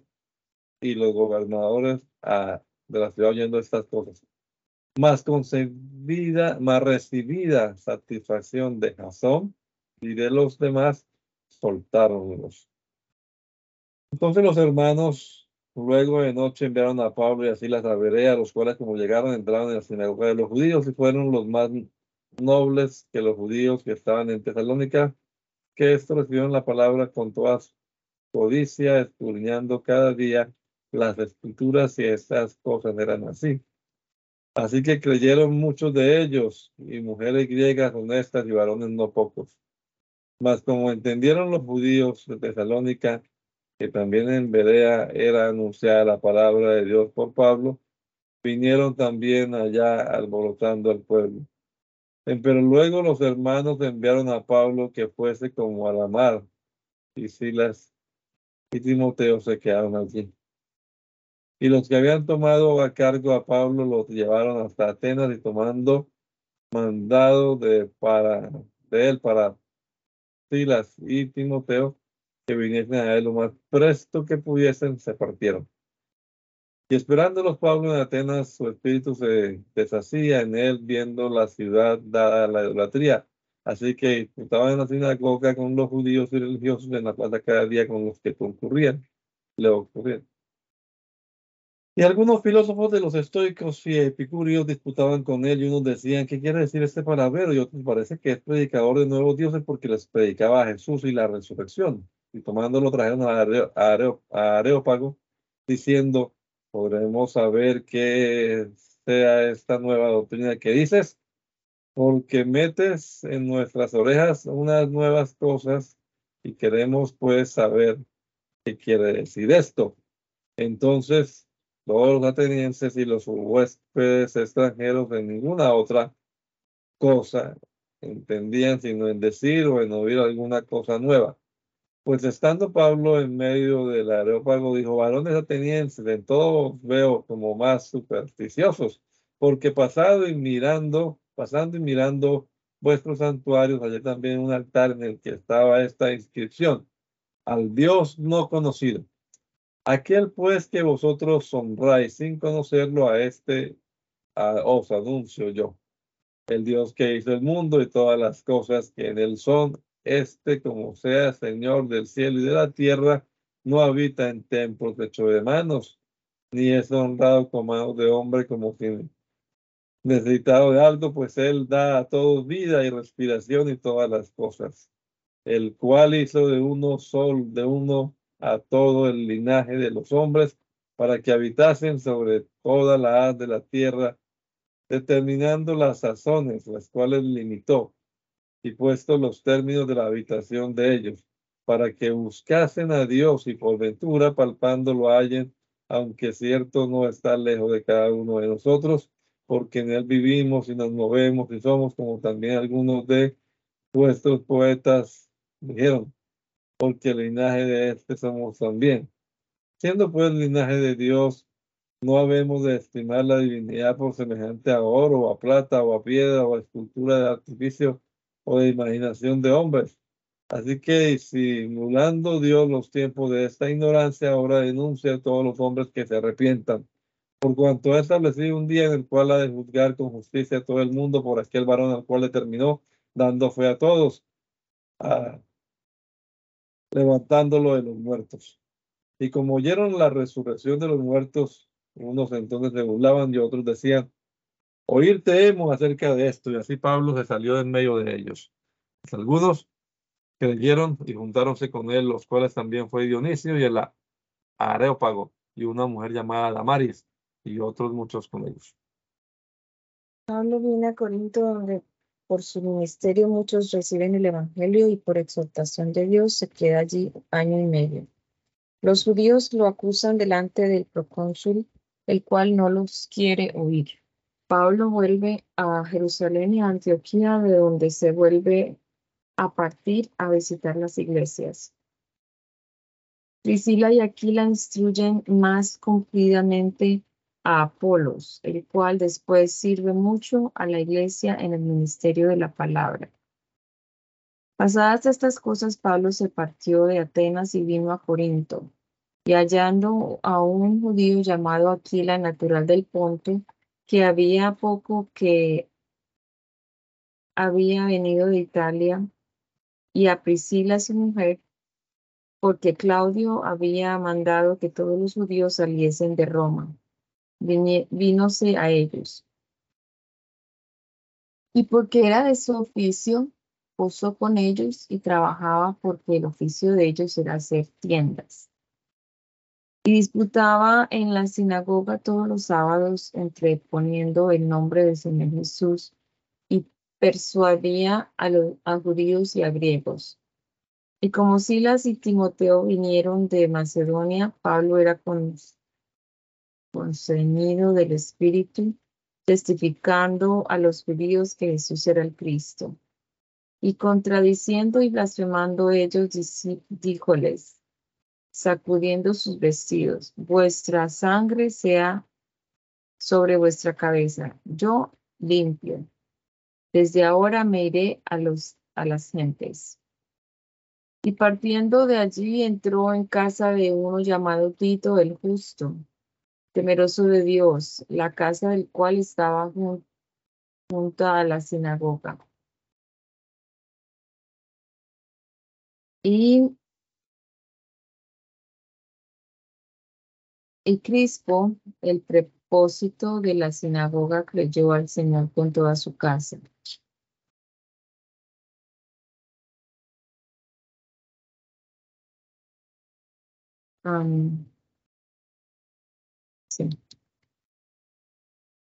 y los gobernadores ah, de la ciudad oyendo estas cosas más concebida, más recibida satisfacción de Jasón y de los demás, soltáronlos. Entonces los hermanos luego de noche enviaron a Pablo y así las a los cuales como llegaron entraron en la sinagoga de los judíos y fueron los más nobles que los judíos que estaban en Tesalónica, que esto recibieron la palabra con toda codicia, escudriñando cada día las escrituras y estas cosas eran así. Así que creyeron muchos de ellos, y mujeres griegas honestas y varones no pocos. Mas como entendieron los judíos de Tesalónica, que también en Berea era anunciada la palabra de Dios por Pablo, vinieron también allá alborotando al pueblo. Pero luego los hermanos enviaron a Pablo que fuese como a la mar, y Silas y Timoteo se quedaron allí. Y los que habían tomado a cargo a Pablo los llevaron hasta Atenas y tomando mandado de, para, él para Silas y Timoteo que viniesen a él lo más presto que pudiesen, se partieron. Y esperando los Pablo en Atenas, su espíritu se deshacía en él viendo la ciudad dada a la idolatría. Así que disputaban en la sinagoga con los judíos y religiosos en la plaza cada día con los que concurrían, le ocurrían. Y algunos filósofos de los estoicos y epicúreos disputaban con él y unos decían, ¿qué quiere decir este palabra? Y otros parece que es predicador de nuevos dioses porque les predicaba a Jesús y la resurrección. Y tomándolo trajeron a Areópago diciendo, podremos saber qué sea esta nueva doctrina que dices, porque metes en nuestras orejas unas nuevas cosas y queremos pues saber qué quiere decir esto. Entonces todos los atenienses y los huéspedes extranjeros de ninguna otra cosa entendían sino en decir o en oír alguna cosa nueva. Pues estando Pablo en medio del areópago, dijo, varones atenienses, en todo veo como más supersticiosos, porque pasado y mirando, pasando y mirando vuestros santuarios, hallé también un altar en el que estaba esta inscripción, al Dios no conocido Aquel pues que vosotros honráis sin conocerlo a este, os anuncio yo. El Dios que hizo el mundo y todas las cosas que en él son, este como sea Señor del cielo y de la tierra, no habita en templos hechos de manos, ni es honrado como de hombre como si necesitado de algo, pues él da a todos vida y respiración y todas las cosas, el cual hizo de uno sol, de uno a todo el linaje de los hombres para que habitasen sobre toda la haz de la tierra, determinando las sazones, las cuales limitó, y puesto los términos de la habitación de ellos, para que buscasen a Dios y por ventura palpándolo hallen, aunque cierto no está lejos de cada uno de nosotros, porque en él vivimos y nos movemos y somos como también algunos de vuestros poetas dijeron, porque el linaje de este somos también. Siendo pues el linaje de Dios, no habemos de estimar la divinidad por semejante a oro, a plata, o a piedra, o a escultura de artificio, o de imaginación de hombres. Así que simulando Dios los tiempos de esta ignorancia, ahora denuncia a todos los hombres que se arrepientan, por cuanto ha establecido un día en el cual ha de juzgar con justicia a todo el mundo por aquel varón al cual determinó, dando fe a todos. Ah, levantándolo de los muertos. Y como oyeron la resurrección de los muertos, unos entonces se burlaban y otros decían, oírte hemos acerca de esto. Y así Pablo se salió en medio de ellos. Pues algunos creyeron y juntáronse con él, los cuales también fue Dionisio y el Areópago y una mujer llamada Damaris y otros muchos con ellos. Pablo viene a Corinto donde por su ministerio muchos reciben el Evangelio y por exhortación de Dios se queda allí año y medio. Los judíos lo acusan delante del procónsul, el cual no los quiere oír. Pablo vuelve a Jerusalén y a Antioquía, de donde se vuelve a partir a visitar las iglesias. Priscila y Aquila instruyen más cumplidamente a Apolos, el cual después sirve mucho a la iglesia en el ministerio de la palabra. Pasadas estas cosas, Pablo se partió de Atenas y vino a Corinto, y hallando a un judío llamado Aquila, natural del Ponto, que había poco que había venido de Italia, y a Priscila su mujer, porque Claudio había mandado que todos los judíos saliesen de Roma vínose a ellos. Y porque era de su oficio, posó con ellos y trabajaba porque el oficio de ellos era hacer tiendas. Y disputaba en la sinagoga todos los sábados, entreponiendo el nombre del Señor Jesús, y persuadía a los judíos y a griegos. Y como Silas y Timoteo vinieron de Macedonia, Pablo era con, conceñido del Espíritu, testificando a los judíos que Jesús era el Cristo. Y contradiciendo y blasfemando ellos, díjoles, sacudiendo sus vestidos, vuestra sangre sea sobre vuestra cabeza, yo limpio. Desde ahora me iré a, los, a las gentes. Y partiendo de allí entró en casa de uno llamado Tito el justo, temeroso de Dios, la casa del cual estaba junto a la sinagoga. Y Y Crispo, el propósito de la sinagoga, creyó al Señor con toda su casa.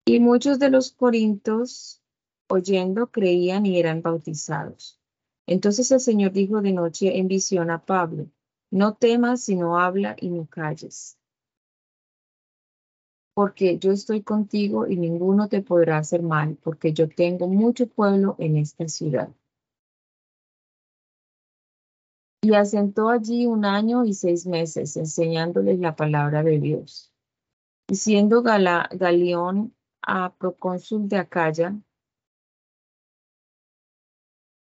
Y muchos de los corintos, oyendo, creían y eran bautizados. Entonces el Señor dijo de noche en visión a Pablo, no temas, sino habla y no calles porque yo estoy contigo y ninguno te podrá hacer mal, porque yo tengo mucho pueblo en esta ciudad. Y asentó allí un año y seis meses, enseñándoles la palabra de Dios. Y siendo Galeón a procónsul de Acaya,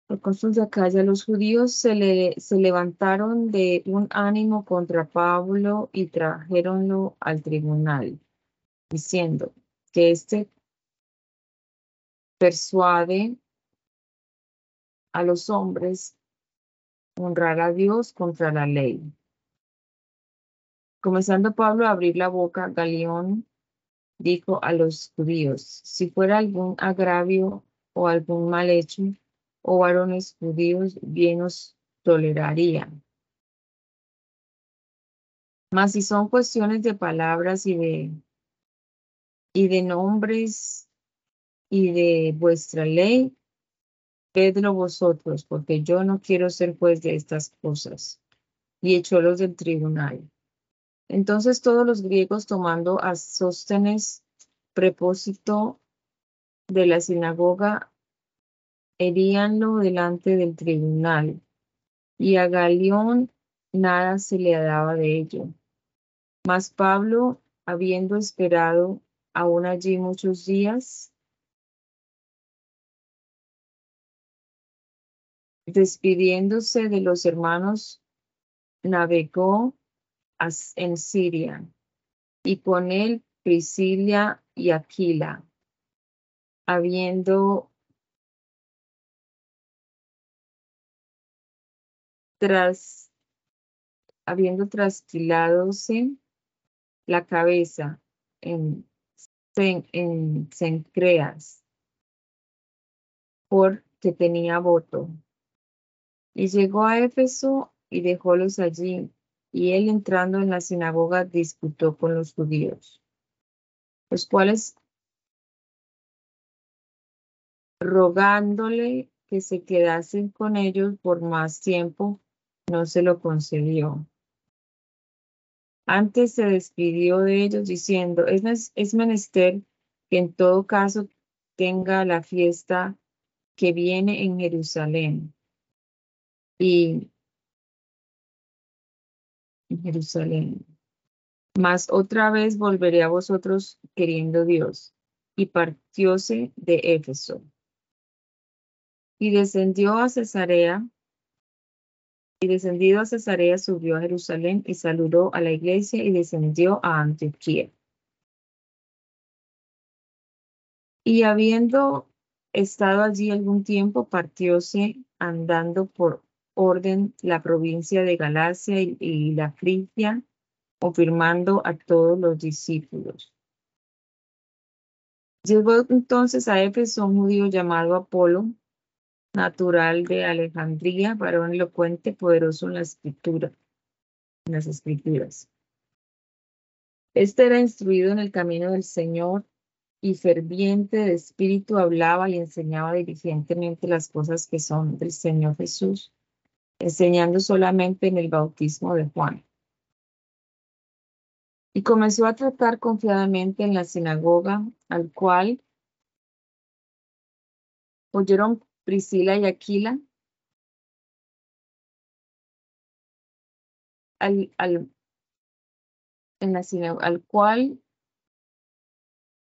procónsul de Acaya, los judíos se, le, se levantaron de un ánimo contra Pablo y trajeronlo al tribunal diciendo que este persuade a los hombres honrar a Dios contra la ley. Comenzando Pablo a abrir la boca, Galeón dijo a los judíos, si fuera algún agravio o algún mal hecho, o varones judíos, bien os toleraría. Mas si son cuestiones de palabras y de y de nombres y de vuestra ley, vedlo vosotros, porque yo no quiero ser juez de estas cosas. Y echólos del tribunal. Entonces todos los griegos tomando a Sóstenes, prepósito de la sinagoga, heríanlo delante del tribunal, y a Galión nada se le daba de ello. Mas Pablo, habiendo esperado aún allí muchos días. Despidiéndose de los hermanos, navegó en Siria y con él Priscila y Aquila, habiendo tras habiendo trasquiladose la cabeza en en Sencreas, porque tenía voto. Y llegó a Éfeso y dejólos allí, y él entrando en la sinagoga disputó con los judíos, los cuales rogándole que se quedasen con ellos por más tiempo, no se lo concedió. Antes se despidió de ellos diciendo, es, es menester que en todo caso tenga la fiesta que viene en Jerusalén. Y Jerusalén. Mas otra vez volveré a vosotros queriendo Dios. Y partióse de Éfeso. Y descendió a Cesarea y descendido a Cesarea, subió a Jerusalén y saludó a la iglesia y descendió a Antioquía. Y habiendo estado allí algún tiempo, partióse andando por orden la provincia de Galacia y, la Frigia, confirmando a todos los discípulos. Llegó entonces a Éfeso un judío llamado Apolo, natural de Alejandría, varón elocuente, poderoso en la escritura, en las escrituras. Este era instruido en el camino del Señor y ferviente de espíritu hablaba y enseñaba diligentemente las cosas que son del Señor Jesús, enseñando solamente en el bautismo de Juan. Y comenzó a tratar confiadamente en la sinagoga, al cual oyeron Priscila y Aquila, al, al, en la al cual,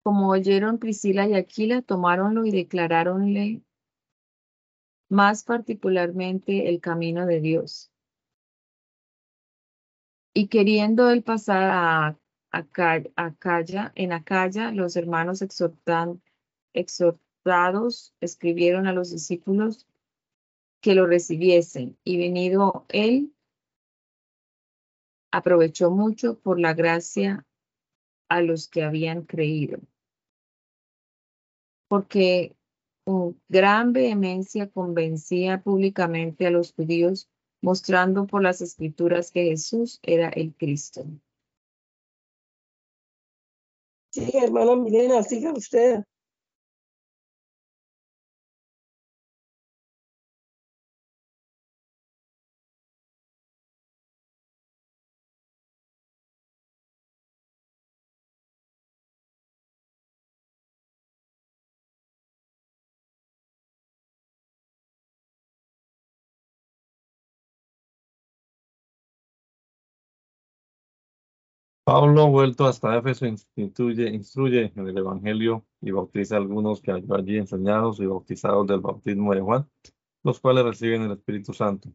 como oyeron Priscila y Aquila, tomáronlo y declaráronle más particularmente el camino de Dios. Y queriendo él pasar a, Acaya, en Acaya, los hermanos exhortan, exhortados escribieron a los discípulos que lo recibiesen, y venido él, aprovechó mucho por la gracia a los que habían creído. Porque con gran vehemencia convencía públicamente a los judíos, mostrando por las escrituras que Jesús era el Cristo. Sí, hermana Milena, siga usted. Pablo, vuelto hasta Éfeso, instruye, en el Evangelio y bautiza a algunos que halló allí enseñados y bautizados del bautismo de Juan, los cuales reciben el Espíritu Santo.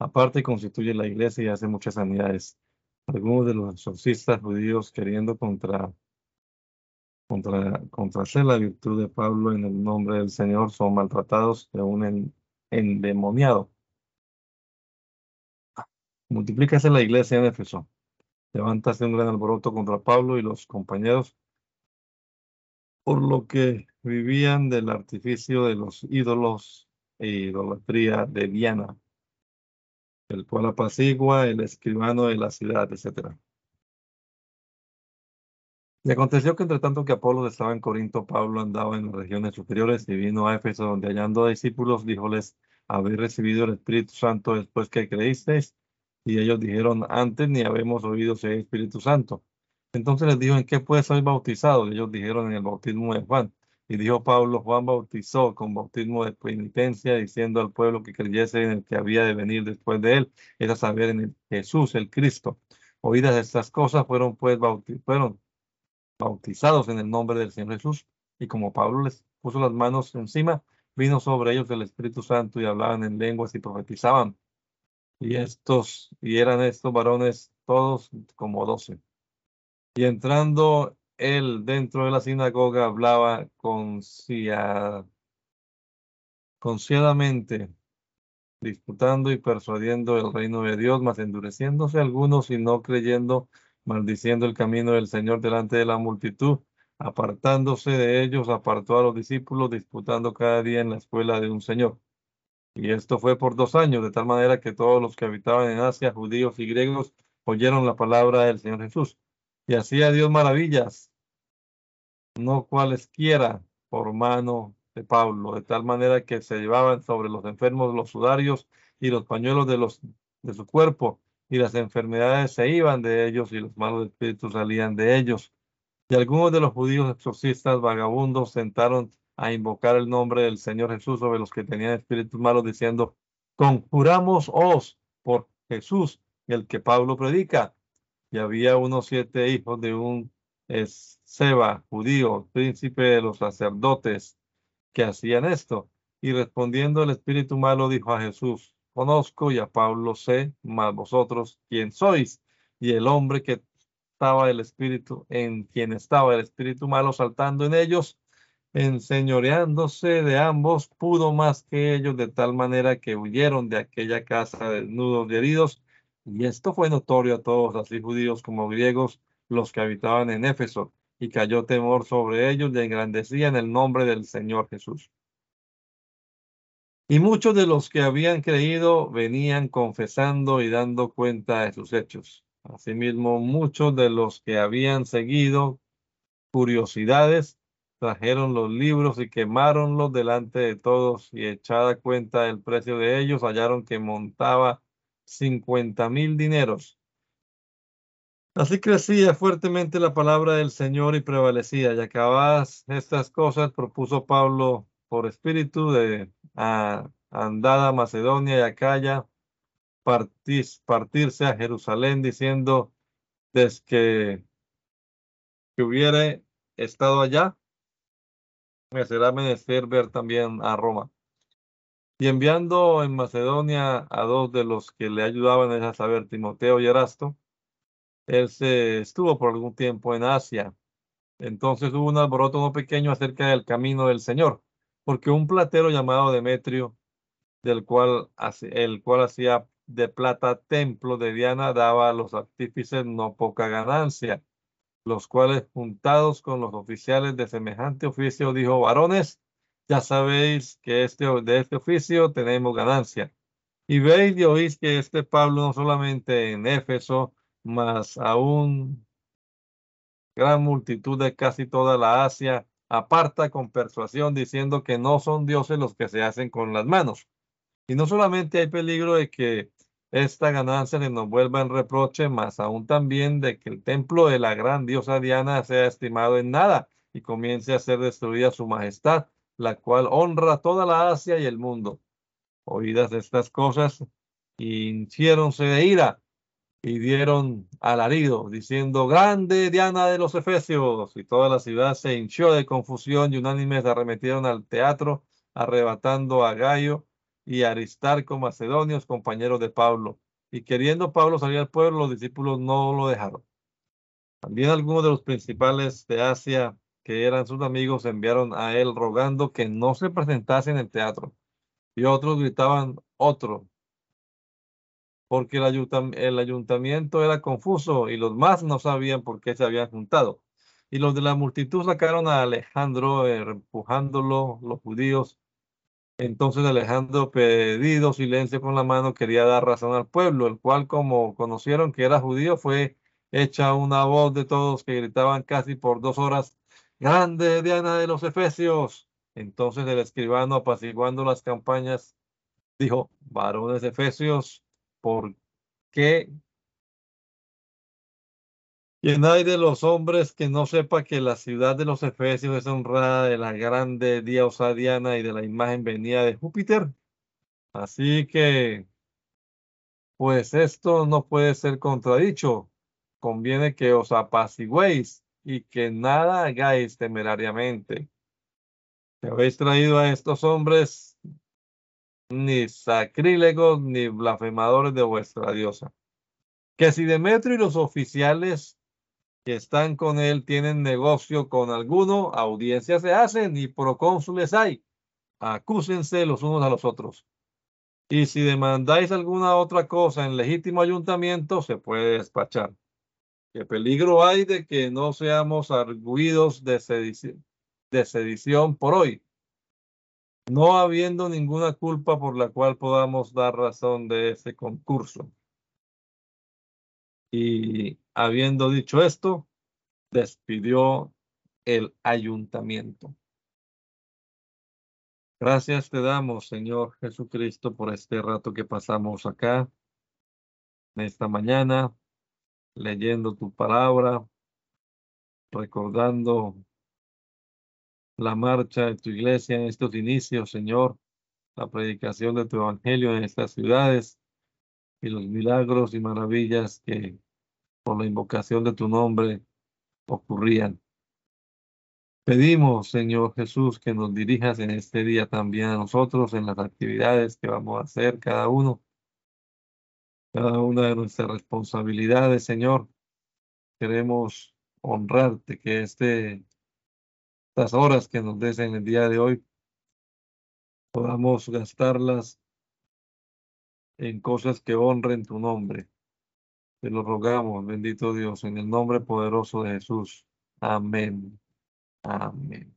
Aparte, constituye la iglesia y hace muchas sanidades. Algunos de los exorcistas judíos queriendo contra, contra, la virtud de Pablo en el nombre del Señor son maltratados de un endemoniado. Multiplícase la iglesia en Éfeso Levántase un gran alboroto contra Pablo y los compañeros, por lo que vivían del artificio de los ídolos e idolatría de Diana, el cual apacigua el escribano de la ciudad, etc. Y aconteció que entre tanto que Apolo estaba en Corinto, Pablo andaba en las regiones superiores y vino a Éfeso, donde hallando discípulos, díjoles, habéis recibido el Espíritu Santo después que creísteis. Y ellos dijeron, antes ni habemos oído si Espíritu Santo. Entonces les dijo, ¿en qué puede ser bautizado? ellos dijeron, en el bautismo de Juan. Y dijo Pablo, Juan bautizó con bautismo de penitencia, diciendo al pueblo que creyese en el que había de venir después de él, era saber en el Jesús, el Cristo. Oídas estas cosas, fueron pues fueron bautizados en el nombre del Señor Jesús. Y como Pablo les puso las manos encima, vino sobre ellos el Espíritu Santo y hablaban en lenguas y profetizaban. Y estos, y eran estos varones todos como doce. Y entrando él dentro de la sinagoga, hablaba conciadamente, disputando y persuadiendo el reino de Dios, mas endureciéndose algunos y no creyendo, maldiciendo el camino del Señor delante de la multitud. Apartándose de ellos, apartó a los discípulos, disputando cada día en la escuela de un Señor. Y esto fue por dos años, de tal manera que todos los que habitaban en Asia, judíos y griegos, oyeron la palabra del Señor Jesús. Y hacía Dios maravillas, no cualesquiera por mano de Pablo, de tal manera que se llevaban sobre los enfermos los sudarios y los pañuelos de, los, de su cuerpo, y las enfermedades se iban de ellos y los malos espíritus salían de ellos. Y algunos de los judíos exorcistas vagabundos sentaron a invocar el nombre del Señor Jesús sobre los que tenían espíritus malos, diciendo, conjuramos os por Jesús, el que Pablo predica. Y había unos siete hijos de un Seba, judío, príncipe de los sacerdotes, que hacían esto. Y respondiendo el espíritu malo dijo a Jesús, conozco y a Pablo sé, mas vosotros, ¿quién sois? Y el hombre que estaba el espíritu, en quien estaba el espíritu malo saltando en ellos, enseñoreándose de ambos, pudo más que ellos, de tal manera que huyeron de aquella casa desnudos y heridos. Y esto fue notorio a todos, así judíos como griegos, los que habitaban en Éfeso, y cayó temor sobre ellos y engrandecían el nombre del Señor Jesús. Y muchos de los que habían creído venían confesando y dando cuenta de sus hechos. Asimismo, muchos de los que habían seguido curiosidades trajeron los libros y quemaronlos delante de todos y echada cuenta del precio de ellos, hallaron que montaba cincuenta mil dineros. Así crecía fuertemente la palabra del Señor y prevalecía. Y acabadas estas cosas, propuso Pablo por espíritu de a, andada a Macedonia y Acaya, partirse a Jerusalén, diciendo, desde que, que hubiera estado allá, me será menester ver también a Roma. Y enviando en Macedonia a dos de los que le ayudaban a saber, Timoteo y Erasto, él se estuvo por algún tiempo en Asia. Entonces hubo un alboroto no pequeño acerca del camino del Señor, porque un platero llamado Demetrio, del cual, el cual hacía de plata templo de Diana, daba a los artífices no poca ganancia, los cuales juntados con los oficiales de semejante oficio, dijo, varones, ya sabéis que este, de este oficio tenemos ganancia. Y veis y oís que este Pablo no solamente en Éfeso, mas aún gran multitud de casi toda la Asia, aparta con persuasión diciendo que no son dioses los que se hacen con las manos. Y no solamente hay peligro de que esta ganancia se nos vuelva en reproche, más aún también de que el templo de la gran diosa Diana sea estimado en nada y comience a ser destruida su majestad, la cual honra toda la Asia y el mundo. Oídas estas cosas, hinchiéronse de ira y dieron alarido, diciendo, grande Diana de los Efesios. Y toda la ciudad se hinchó de confusión y unánimes arremetieron al teatro, arrebatando a Gallo y Aristarco, macedonios, compañeros de Pablo. Y queriendo Pablo salir al pueblo, los discípulos no lo dejaron. También algunos de los principales de Asia que eran sus amigos, enviaron a él rogando que no se presentase en el teatro. Y otros gritaban otro, porque el, ayuntamiento era confuso y los más no sabían por qué se habían juntado. Y los de la multitud sacaron a Alejandro, eh, empujándolo los judíos. Entonces Alejandro, pedido silencio con la mano, quería dar razón al pueblo, el cual, como conocieron que era judío, fue hecha una voz de todos que gritaban casi por dos horas Grande Diana de los Efesios. Entonces el escribano, apaciguando las campañas, dijo, varones Efesios, ¿por qué? ¿Quién hay de los hombres que no sepa que la ciudad de los Efesios es honrada de la grande diosa Diana y de la imagen venida de Júpiter? Así que, pues esto no puede ser contradicho. Conviene que os apaciguéis y que nada hagáis temerariamente. Que habéis traído a estos hombres ni sacrílegos ni blasfemadores de vuestra diosa. Que si Demetrio y los oficiales que están con él tienen negocio con alguno, audiencias se hacen y procónsules hay. Acúsense los unos a los otros. Y si demandáis alguna otra cosa en legítimo ayuntamiento, se puede despachar. ¿Qué peligro hay de que no seamos arguidos de sedición, de sedición por hoy? No habiendo ninguna culpa por la cual podamos dar razón de ese concurso. Y habiendo dicho esto, despidió el ayuntamiento. Gracias te damos, Señor Jesucristo, por este rato que pasamos acá, en esta mañana, leyendo tu palabra, recordando la marcha de tu iglesia en estos inicios, Señor, la predicación de tu evangelio en estas ciudades y los milagros y maravillas que por la invocación de tu nombre ocurrían. Pedimos, Señor Jesús, que nos dirijas en este día también a nosotros en las actividades que vamos a hacer cada uno cada una de nuestras responsabilidades, Señor. Queremos honrarte, que este, estas horas que nos des en el día de hoy podamos gastarlas en cosas que honren tu nombre. Te lo rogamos, bendito Dios, en el nombre poderoso de Jesús. Amén. Amén.